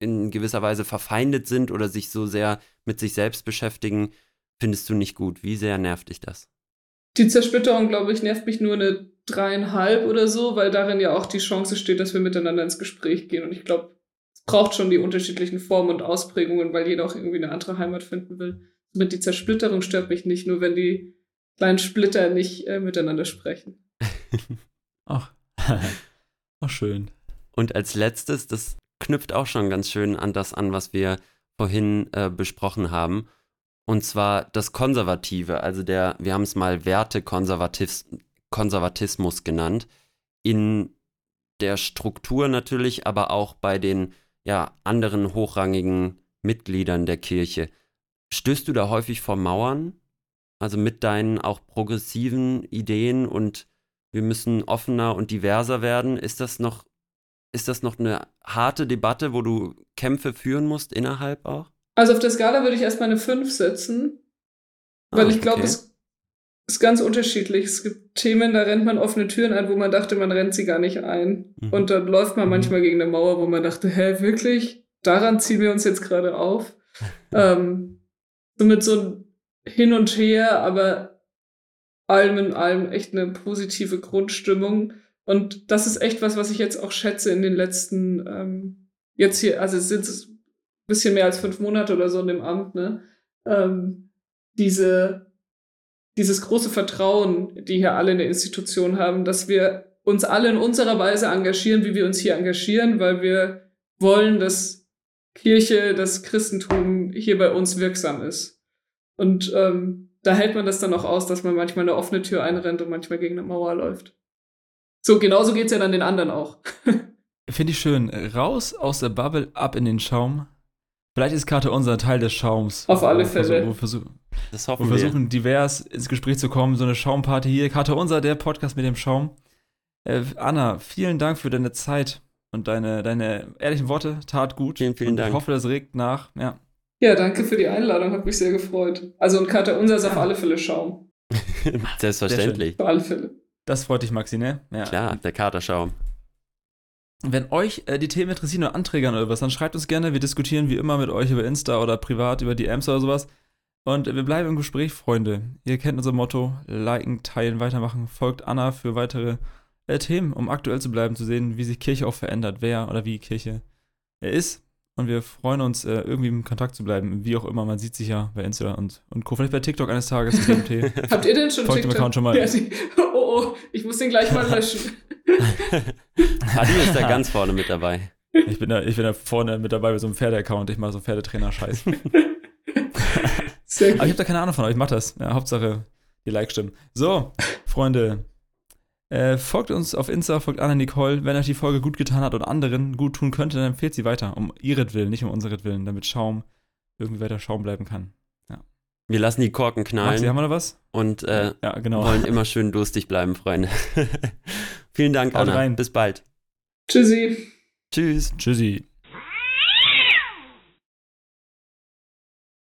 in gewisser Weise verfeindet sind oder sich so sehr mit sich selbst beschäftigen, findest du nicht gut. Wie sehr nervt dich das? Die Zersplitterung, glaube ich, nervt mich nur eine dreieinhalb oder so, weil darin ja auch die Chance steht, dass wir miteinander ins Gespräch gehen. Und ich glaube, es braucht schon die unterschiedlichen Formen und Ausprägungen, weil jeder auch irgendwie eine andere Heimat finden will. Mit die Zersplitterung stört mich nicht, nur wenn die kleinen Splitter nicht äh, miteinander sprechen. Ach. Ach, schön. Und als letztes, das knüpft auch schon ganz schön an das an, was wir vorhin äh, besprochen haben. Und zwar das Konservative, also der, wir haben es mal Wertekonservatismus genannt, in der Struktur natürlich, aber auch bei den ja, anderen hochrangigen Mitgliedern der Kirche. Stößt du da häufig vor Mauern? Also mit deinen auch progressiven Ideen und wir müssen offener und diverser werden. Ist das noch, ist das noch eine harte Debatte, wo du Kämpfe führen musst innerhalb auch? Also auf der Skala würde ich erstmal eine 5 setzen, weil ah, ich glaube, okay. es ist ganz unterschiedlich. Es gibt Themen, da rennt man offene Türen ein, wo man dachte, man rennt sie gar nicht ein. Mhm. Und dann läuft man mhm. manchmal gegen eine Mauer, wo man dachte, hä, wirklich? Daran ziehen wir uns jetzt gerade auf. ähm, so mit so ein Hin und Her, aber allem in allem echt eine positive Grundstimmung. Und das ist echt was, was ich jetzt auch schätze in den letzten, ähm, jetzt hier, also es sind ein bisschen mehr als fünf Monate oder so in dem Amt, ne? Ähm, diese, dieses große Vertrauen, die hier alle in der Institution haben, dass wir uns alle in unserer Weise engagieren, wie wir uns hier engagieren, weil wir wollen, dass Kirche, das Christentum hier bei uns wirksam ist. Und ähm, da hält man das dann auch aus, dass man manchmal eine offene Tür einrennt und manchmal gegen eine Mauer läuft. So, genauso geht's ja dann den anderen auch. Finde ich schön. Raus aus der Bubble, ab in den Schaum. Vielleicht ist Karte unser Teil des Schaums. Auf alle Fälle. Wir versuchen, das hoffen wir versuchen divers ins Gespräch zu kommen. So eine Schaumparty hier. Karte unser, der Podcast mit dem Schaum. Äh, Anna, vielen Dank für deine Zeit und deine, deine ehrlichen Worte. Tat gut. Vielen, vielen und Dank. Ich hoffe, das regt nach. Ja. Ja, danke für die Einladung, hat mich sehr gefreut. Also und Kater unser ist auf alle Fälle Schaum. Selbstverständlich. Auf alle Fälle. Das freut dich, Maxi, ne? Ja. Klar, der Katerschaum. Wenn euch äh, die Themen interessieren oder Anträge oder was, dann schreibt uns gerne. Wir diskutieren wie immer mit euch über Insta oder privat über DMs oder sowas. Und wir bleiben im Gespräch, Freunde. Ihr kennt unser Motto: liken, teilen, weitermachen. Folgt Anna für weitere äh, Themen, um aktuell zu bleiben, zu sehen, wie sich Kirche auch verändert, wer oder wie Kirche äh, ist. Und wir freuen uns, äh, irgendwie im Kontakt zu bleiben. Wie auch immer, man sieht sich ja bei Insta und, und Co. Vielleicht bei TikTok eines Tages. Habt ihr denn schon Folgt TikTok? Dem Account schon mal. Ja, die, oh, oh, ich muss den gleich mal löschen. Adi ist da ganz vorne mit dabei. Ich bin da, ich bin da vorne mit dabei bei so einem Pferde-Account. Ich mache so Pferdetrainer-Scheiß. Aber ich habe da keine Ahnung von, aber ich mache das. Ja, Hauptsache, die Likes stimmen. So, Freunde, äh, folgt uns auf Insta, folgt Anna Nicole. Wenn euch die Folge gut getan hat oder anderen gut tun könnte, dann empfehlt sie weiter. Um ihretwillen, nicht um unseretwillen, damit Schaum irgendwie weiter Schaum bleiben kann. Ja. Wir lassen die Korken knallen. Maxi, haben wir noch was? Und äh, ja, genau. wollen immer schön durstig bleiben, Freunde. Vielen Dank, Haut Anna. rein. Bis bald. Tschüssi. Tschüss. Tschüssi.